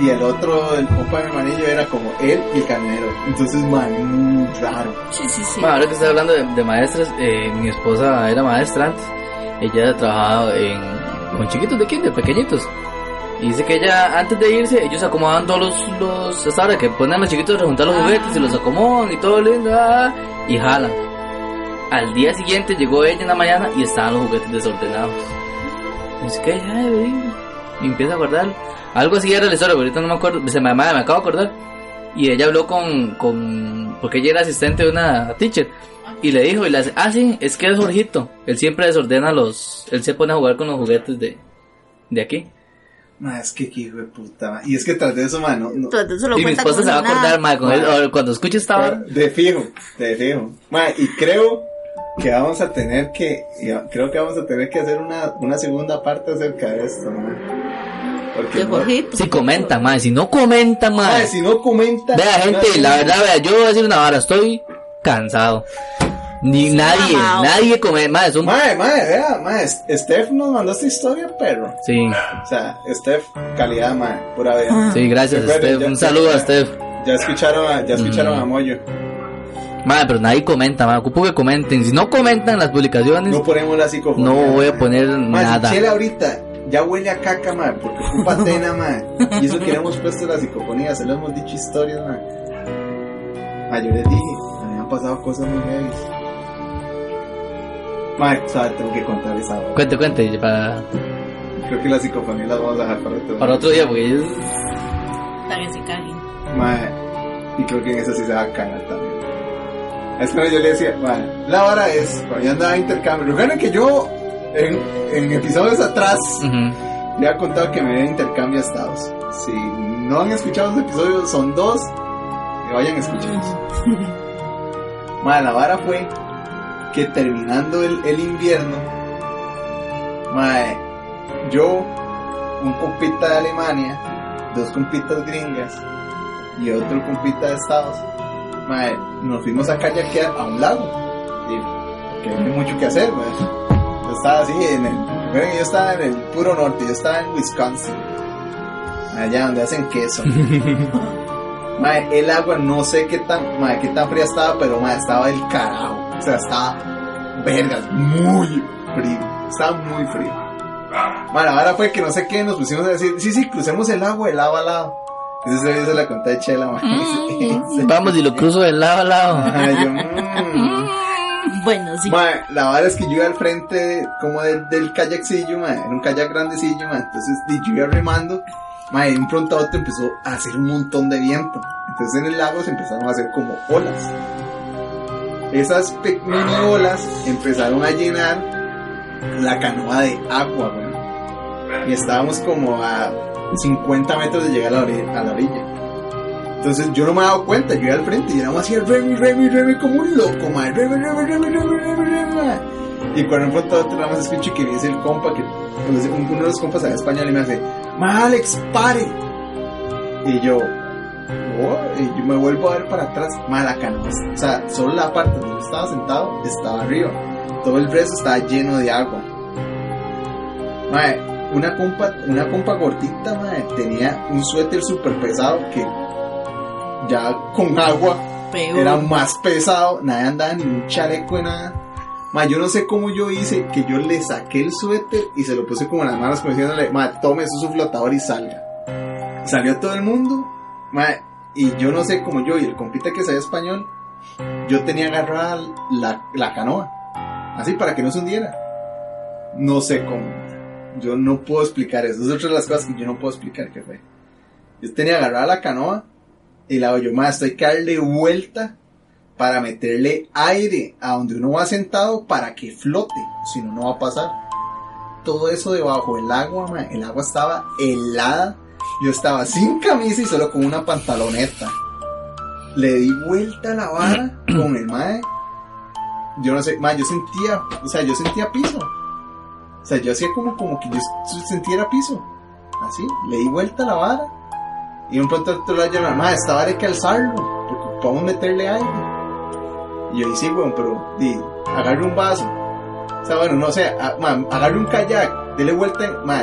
Y el otro, el compa de mi hermanillo, era como él y el camionero. Entonces, man, muy raro. Sí, sí, sí. Ahora que estoy hablando de, de maestras, eh, mi esposa era maestra antes. Ella trabajaba en, con chiquitos de kinder, pequeñitos. Y dice que ella, antes de irse, ellos acomodaban todos los, los hasta ahora que ponen a los chiquitos a juntar los Ah. juguetes y los acomodan y todo lindo, ah, y jalan. Al día siguiente llegó ella en la mañana y estaban los juguetes desordenados. Dice que ven", y empieza a guardar. Algo así era la historia, pero ahorita no me acuerdo, se me, me acabo de acordar. Y ella habló con, con, porque ella era asistente de una teacher. Y le dijo, y le hace, ah, sí, es que es Jorgito. Él siempre desordena los, él se pone a jugar con los juguetes de, de aquí. Ma, es que qué hijo de puta, ma. Y es que tras de eso, ma, no, Y mi esposa se va a acordar, ma, con él, cuando escuche esta hora. De fijo, de fijo. Ma, y creo que vamos a tener que, creo que vamos a tener que hacer una, una segunda parte acerca de esto, ma. Porque no-. Si comentan, ma, si no comentan, ma. Ma, si no comenta. Vea, gente, la verdad, vea, yo voy a decir una vara, estoy cansado. Ni nadie, nadie come, ma, es un... Mae, mae, vea, mae, Steph nos mandó esta historia, perro. Sí, O sea, Steph, calidad, mae, pura vida. sí, gracias, Steph. Un saludo a Steph. Ya escucharon a, ya escucharon Mm. a Moyo. Ma, pero nadie comenta, ma, ocupo que comenten. Si no comentan las publicaciones, No ponemos la psicofonía. no voy a poner si nada. Chela ahorita ya huele a caca, mae, porque ocupa tena, mae. Y eso que le hemos puesto la psicofonía, se lo hemos dicho historias, mae. Mae, yo les dije, me han pasado cosas muy heavy. Mae, sabe, tengo que contar esa hora. Cuente, cuente, para, Creo que la psicofonía las vamos a dejar para otro para otro día, porque ellos... Para que se caguen. Mae, y creo que en eso sí se va a cagar también. Es cuando yo le decía, mae, la vara es, cuando yo andaba en intercambio, recuerden que yo, en, en episodios atrás, Ujú. le había contado que me iba a intercambio a Estados. Si no han escuchado los episodios, son dos, que vayan a escucharlos. Mae, la vara fue que terminando el, el invierno, mae, yo, un compita de Alemania, dos compitas gringas y otro compita de Estados, mae, nos fuimos a kayakear a un lago. Y, que no hay mucho que hacer, mae. Yo estaba así en el, bueno, yo estaba en el puro norte, yo estaba en Wisconsin, allá donde hacen queso. Mae, el agua no sé qué tan, mae, qué tan fría estaba, pero mae, estaba del carajo. O sea, estaba vergas, muy frío. Estaba muy frío. La vara fue que no sé qué, nos pusimos a decir, sí, sí, crucemos el agua de lado a lado. Ese se se la conté de Chela. Mm. Vamos y lo cruzo de lado a lado. Ajá, yo, mm. Bueno, sí. Mae, la verdad es que yo iba al frente como del, del kayakcillo, mae, en un kayak grandecillo, mae, entonces yo iba remando, mae, de un pronto a otro empezó a hacer un montón de viento, entonces en el lago se empezaron a hacer como olas. Esas pe- mini olas empezaron a llenar la canoa de agua, güey. Y estábamos como a 50 metros de llegar a la orilla. A la orilla. Entonces yo no me he dado cuenta, yo iba al frente y era más así, remi, remi, remi, como un loco, madre, remi, remi, remi, remi, remi, madre. Y cuando a otro nada más escucho que dice el compa, que un- uno de los compas de español y me hace, Alex, pare. Y yo, "Oh", y yo me vuelvo a ver para atrás, mala canoa. O sea, solo la parte donde yo estaba sentado estaba arriba. Todo el resto estaba lleno de agua. Mae, una compa, una compa gordita, tenía un suéter súper pesado que ya con agua Peor. era más pesado, nadie andaba ni un chaleco de nada. Ma, yo no sé cómo yo hice que yo le saqué el suéter y se lo puse como en las manos, como diciéndole, ma, tome eso es su flotador y salga. Salió todo el mundo, ma, y yo no sé cómo yo y el compita que sabía español, yo tenía agarrada la, la canoa, así para que no se hundiera. No sé cómo. Yo no puedo explicar eso. Es otra de las cosas que yo no puedo explicar que fue. Yo tenía agarrada la canoa y la yo más estoy que darle vuelta para meterle aire a donde uno va sentado para que flote, si no, no va a pasar. Todo eso debajo del agua, ma, el agua estaba helada. Yo estaba sin camisa y solo con una pantaloneta. Le di vuelta a la vara con el mae. Yo no sé, ma, yo sentía, o sea, yo sentía piso. O sea, yo hacía como, como que yo sentiera piso. Así, le di vuelta a la vara. Y un pronto otro la llama, ma, esta vara hay que alzarlo, porque podemos meterle aire. Y yo dije, sí, weón, pero di, agarre un vaso. O sea, bueno, no sé, a- ma, agarre un kayak, dele vuelta, ma,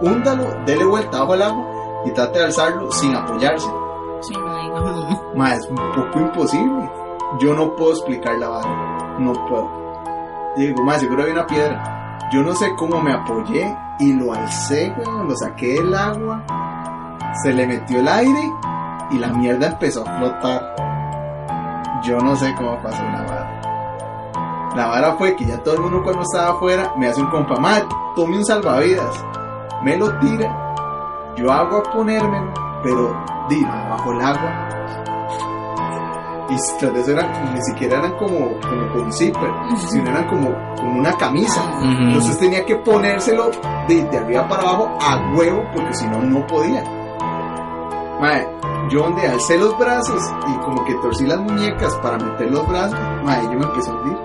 húndalo, dele vuelta bajo el agua y trate de alzarlo sin apoyarse. Sí, no. Ma, es un poco imposible. Yo no puedo explicar la vara. No puedo. Digo, ma, seguro hay una piedra. Yo no sé cómo me apoyé y lo alcé, weón, lo saqué del agua, se le metió el aire y la mierda empezó a flotar. Yo no sé cómo pasó la vara. La vara fue que ya todo el mundo cuando estaba afuera me hace un compa, madre, tome un salvavidas, me lo tira, yo hago a ponérmelo, pero dime, bajo el agua. Y de eso eran, ni siquiera eran como, como con zipper, sino eran como con una camisa. Entonces tenía que ponérselo de, de arriba para abajo a huevo porque si no, no podía. Mae, yo donde alcé los brazos y como que torcí las muñecas para meter los brazos, mae, yo me empecé a hundir.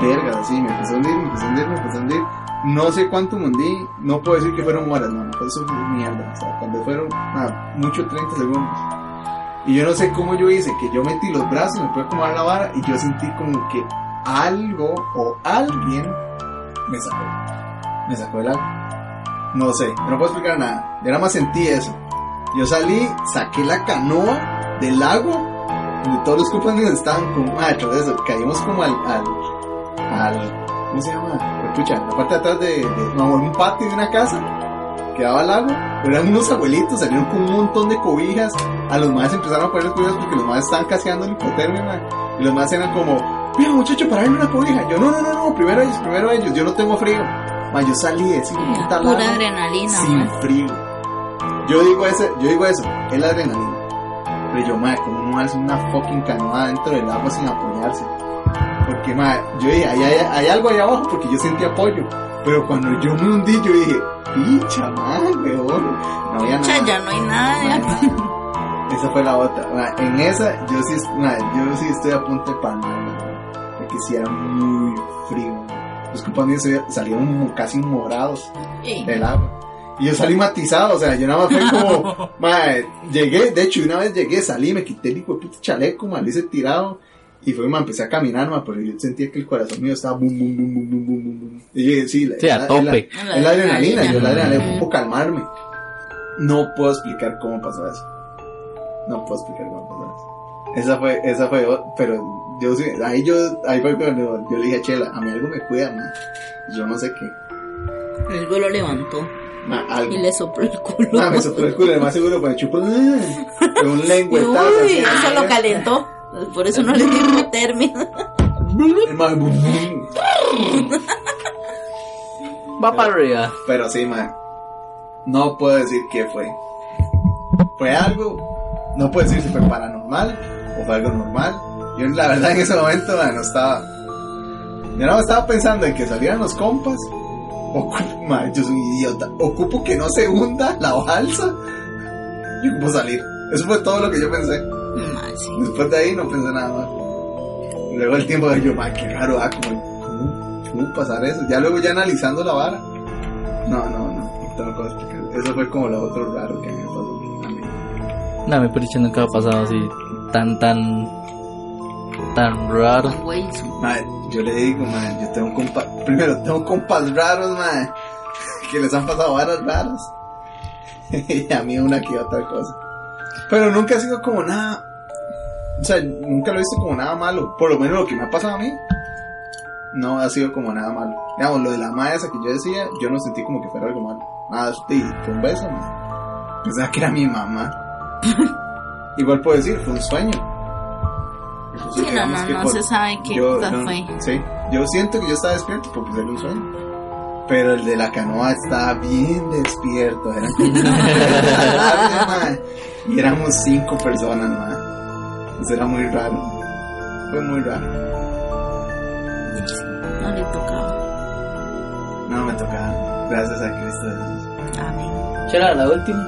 Verga, así, me empecé a hundir, me empecé a hundir, me empecé a hundir. No sé cuánto me hundí, no puedo decir que fueron horas, no, eso fue mierda. O sea, cuando fueron, nada, mucho 30 segundos. Y yo no sé cómo yo hice, que yo metí los brazos, me pude acomodar la vara y yo sentí como que algo o alguien me sacó. Me sacó el agua. No sé, no puedo explicar nada. Yo nada más sentí eso. Yo salí, saqué la canoa del agua, donde todos los compañeros estaban como, ah, de eso, caímos como al, al, al, ¿cómo se llama? Pucha, la parte de atrás de, de no, un patio de una casa, que daba al agua, eran unos abuelitos, salieron con un montón de cobijas, a los más empezaron a poner cobijas porque los más estaban caseando el hipotermia, man. y los más eran como, mira muchacho, para darme una cobija, yo no, no, no, no, primero ellos, primero ellos, yo no tengo frío, man, yo salí de ese Pura adrenalina, sin man. frío. Yo digo eso, yo digo eso, es la adrenalina. Pero yo, madre, como uno hace una fucking canoa dentro del agua sin apoyarse. Porque, madre, yo dije, hay, hay, hay algo ahí abajo porque yo sentí apoyo. Pero cuando yo me hundí, yo dije, picha, madre, weón. No había nada. ya no hay nada. Esa fue la otra. En esa, yo sí, yo sí estoy a punto de ma, porque sí era muy frío. Los compañeros salieron casi morados Sí. del agua. Y yo salí matizado, o sea, yo nada más fue como, llegué, de hecho, una vez llegué, salí, me quité el hijo de puta chaleco, ma, lo hice tirado. Y fue, ma, empecé a caminar, ma, pero yo sentía que el corazón mío estaba bum, bum, bum, bum, bum, bum, bum, bum. Y yo dije, sí, la- Sí, a la- tope. la- es la adrenalina, yo la adrenalina, Ujú. ocupo calmarme. No puedo explicar cómo pasó eso. No puedo explicar cómo pasó eso. Esa fue, esa fue, pero yo sí, ahí yo, ahí fue cuando yo le dije a Chela, a mí algo me cuida, ma. Yo no sé qué. Luego lo levantó Ma, algo. y le sopló el culo. Ah, me sopló el culo, el más seguro, pues chupo. uh, Con un lengüetazo. Uy, así, eso lo calentó. Por eso no le ma, bum, bum. Va para arriba. Pero sí, man. No puedo decir qué fue. Fue algo. No puedo decir si fue paranormal o fue algo normal. Yo, la verdad, en ese momento, man, no estaba. Yo no estaba pensando en que salieran los compas. Ocupo, man, yo soy un idiota. Ocupo que no se hunda la balsa. Y ocupo salir. Eso fue todo lo que yo pensé. Sí. Después de ahí no pensé nada más. Luego el tiempo de yo, man, qué raro, ah, como, ¿cómo, cómo pasar eso? Ya luego ya analizando la vara. No, no, no, no puedo explicar. Eso fue como lo otro raro que me pasó a mí. No, mi periche nunca ha pasado así tan, tan, tan raro. Güey, Madre, yo le digo, man, yo tengo compas, primero tengo compas raros, man, que les han pasado varas raras. y a mí una que otra cosa. Pero nunca ha sido como nada, o sea, nunca lo he visto como nada malo. Por lo menos lo que me ha pasado a mí, no ha sido como nada malo. Digamos, lo de la madre esa que yo decía, yo no sentí como que fuera algo malo. Nada, sí, fue un beso, man. Pensaba que era mi mamá. Igual puedo decir, fue un sueño. Sí, no, no, que no por- se sabe qué yo, no, fue. sí, yo siento que yo estaba despierto porque era un sueño. Pero el de la canoa estaba bien despierto. Era como Y éramos cinco personas, ma. Eso era muy raro. Fue muy raro. No le tocaba. No me tocaba. Gracias a Cristo Jesús. Amén. Chela, la última.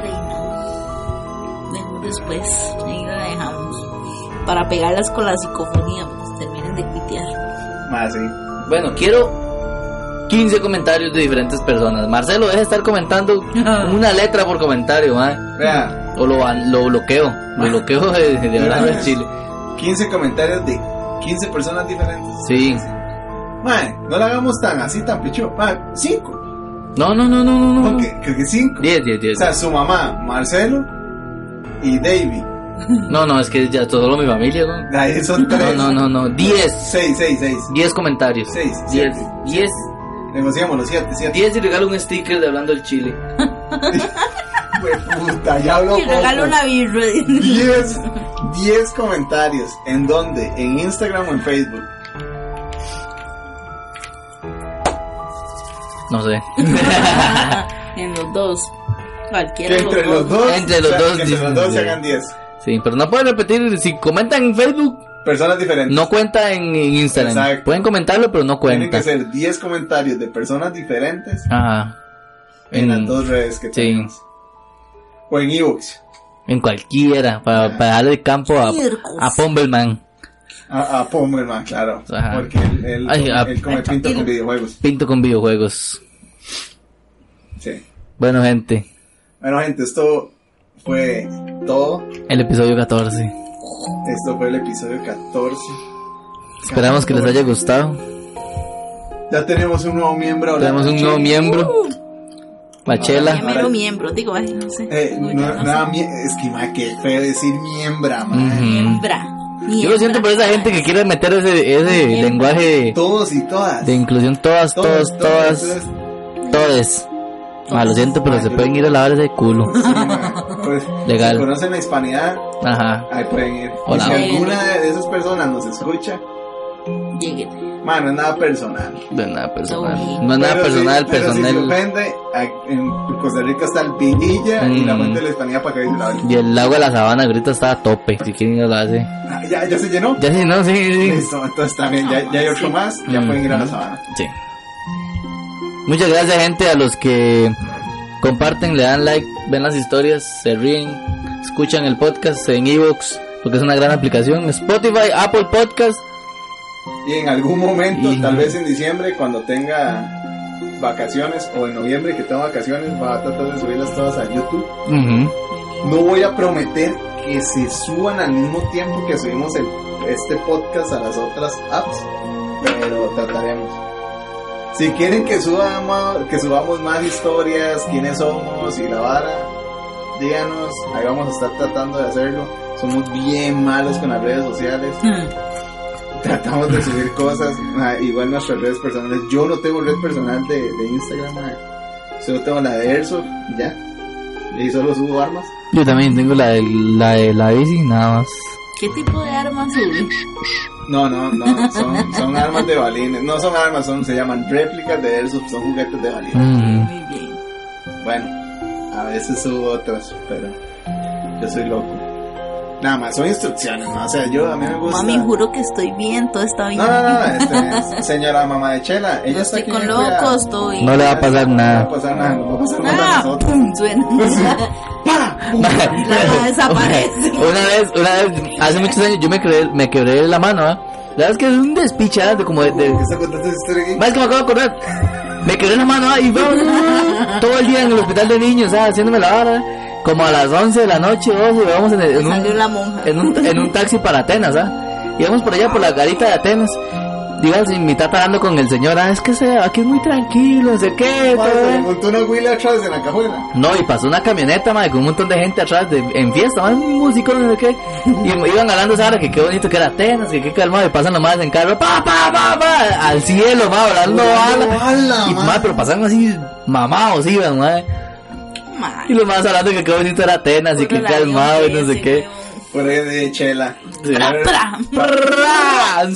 Reino. Dejemos después. Ahí la dejamos. Para pegarlas con la psicofonía, pues terminen de pitear. Más sí. Bueno, quiero 15 comentarios de diferentes personas. Marcelo, deja de estar comentando una letra por comentario, ¿ah? Vea, O lo, bloqueo. Lo bloqueo de, de hablar de Chile. 15 comentarios de 15 personas diferentes. Sí. Mae, no la hagamos tan así, tan pecho. Mae, 5. No, no, no, no, no. no. Creo que 5. 10, 10, 10. O sea, su mamá, Marcelo y David. No, no, es que ya solo mi familia, güey. Ahí son tres. No, no, no, no. 10. Seis, seis, seis. 10 comentarios. Seis, 10. siete. 10. Negociémoslo, siete, siete. 10 y regalo un sticker de hablando del chile. Güey, puta, ya hablo Y regalo una birra. 10, 10 comentarios. ¿En dónde? ¿En Instagram o en Facebook? No sé. en los dos. Cualquiera Que entre los dos. Entre los o sea, dos, que entre los dos se hagan 10. Sí, pero no pueden repetir. Si comentan en Facebook, Personas diferentes. no cuenta en, en Instagram. Exacto. Pueden comentarlo, pero no Tienen cuenta. que ser 10 comentarios de personas diferentes Ajá. en las dos redes que sí. tenemos. O en ebooks. En cualquiera, para, para darle campo a, a Pumbleman. A, a Pomberman, claro. Ajá. Porque él, él, Ay, a- él come pinto con videojuegos. Pinto con videojuegos. Sí. Bueno, gente, Bueno, gente, esto fue todo. el episodio 14. Esto fue el episodio 14. Esperamos que les haya gustado. Ya tenemos un nuevo miembro. ahora. Tenemos un nuevo miembro. La chela. Ya mero miembro, digo, ay, no sé. Eh, Digo, no, no nada, sé. es que, ma, qué feo decir miembra, ma. Miembra. Yo lo siento por esa gente que quiere meter ese, ese lenguaje Todos y todas. de inclusión. Todas, todos, todas, todas. Ah, lo siento, pero se pueden ir a lavar ese culo. sí, pues, Legal. Si conocen la hispanidad, Ajá. ahí pueden ir. Y si alguna de esas personas nos escucha, Lleguen. ma, no es nada personal. No es nada personal. No. Es nada Pero personal, si- pero Si se personal. ofende, en Costa Rica está el Vinilla y la Mm. fuente de la hispanidad para que se la Y el lago de la sabana ahorita está a tope. Si quieren ir a la hace. Ah, ¿Ya, ya se llenó. Ya sí, no, sí, sí. Listo, entonces también ya, ya hay otro más, ya Mm. pueden ir a la sabana. Sí. Muchas gracias, gente, a los que comparten, le dan like, ven las historias, se ríen, escuchan el podcast en Evox, porque es una gran aplicación. Spotify, Apple Podcast. Y en algún momento, Y- tal vez en diciembre, cuando tenga vacaciones, o en noviembre que tenga vacaciones, va a tratar de subirlas todas a YouTube. No voy a prometer que se suban al mismo tiempo que subimos el, este podcast a las otras apps, pero trataremos. Si quieren que subamos, que subamos más historias, quiénes somos y la vara, díganos, ahí vamos a estar tratando de hacerlo. Somos bien malos con las redes sociales. Tratamos de subir cosas, igual nuestras redes personales. Yo no tengo red personal de, de Instagram, solo tengo la de Airsoft, ya. Y solo subo armas. Yo también tengo la de la, de la bici, nada más. ¿Qué tipo de armas sube? No, no, no, son, son armas de balines. No son armas, son, se llaman réplicas de Airsoft, son juguetes de balines. Ujú. Muy bien. Bueno, a veces subo otras, pero yo soy loco. Nada más, son instrucciones, ¿no? O sea, yo a mí me gusta. Mami, juro que estoy bien, todo está bien. No, no, no, este es señora mamá de Chela. Ella No está estoy aquí con locos, estoy. No le va a pasar No nada. va a pasar nada, no va a pasar nada Ah, pum, suena. La desaparece. una vez, una vez, hace muchos años yo me quebré, me quebré la mano, ¿ah? La verdad es que es un despiche, ¿ah? de como de, de- ¿Qué está contando esa historia aquí? Más que me acabo de acordar. Me quebré la mano ¿ah? y vamos todo el día en el hospital de niños, ¿sabes? haciéndome la vara. Como a las 11 de la noche, 12, vamos en, el- en un, la monja. en, un, en un taxi para Atenas, ¿ah? Íbamos por allá por la garita de Atenas. Digamos, y mi tata hablando con el señor, ah, es que se, aquí es muy tranquilo, no sé qué, Madre, una huila atrás en la cajuela. No, y pasó una camioneta, madre, con un montón de gente atrás de, en fiesta, más músicos, no sé qué. Y iban hablando, ¿sabes? Que qué bonito que era Atenas, que qué calmado, y pasan nomás en carro, pa, pa, pa, pa, al cielo, madre, hablando Hablando bala. Y, madre. madre, pero pasan así, mamados, iban, madre. Madre. Y los más hablando que qué bonito era Atenas, y que calmado, y no sé qué. Por ahí de Chela. Un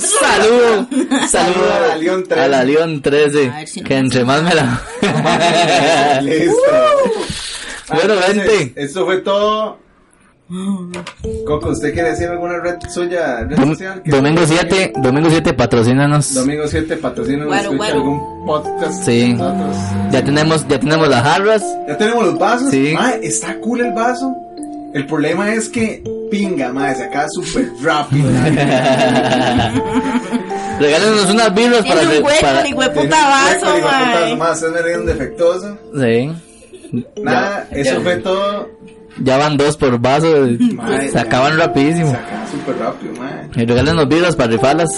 saludo, saludo A la León 13. a la León 13, A ver si no que entre más me la... Listo. Bueno, gente. Esto fue todo. Coco, ¿usted quiere decir alguna red suya? Red Dom- social? Domingo 7, Domingo 7, patrocínanos. Domingo 7, patrocina Güero, escucha güero. algún podcast. Sí. Ya tenemos, ya tenemos las jarras. Ya tenemos los vasos. Sí. Está cool el vaso. El problema es que pinga, madre, se acaba súper rápido. Regálenos unas birras para... Un hueco, para- puta un vaso, hueco, puta, un defectuoso. Sí. Nada, Ya- eso ya- fue todo. Ya van dos por vaso. Eh. Se acaban rapidísimo. Se acaban súper rápido, madre. Y regálenos birras para rifarlas.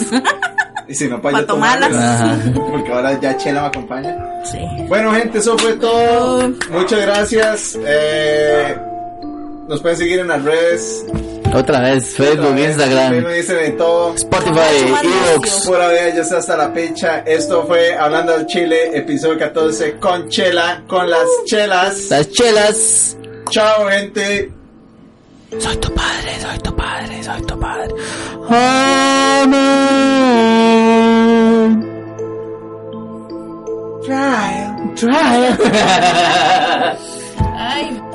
y si no, pues, para, para tomarlas. Porque ahora ya Chela me acompaña. Sí. Bueno, gente, eso fue todo. Muchas gracias. Eh, nos pueden seguir en las redes. Otra vez, Facebook, Instagram. Vez, me dicen de todo. Spotify, Evox. Por haber, yo hasta la pecha. Esto fue Hablando al Chile, episodio 14 con Chela, con las chelas. Las chelas. Chao, gente. Soy tu padre, soy tu padre, soy tu padre. Amén. Trial, trial. Ay.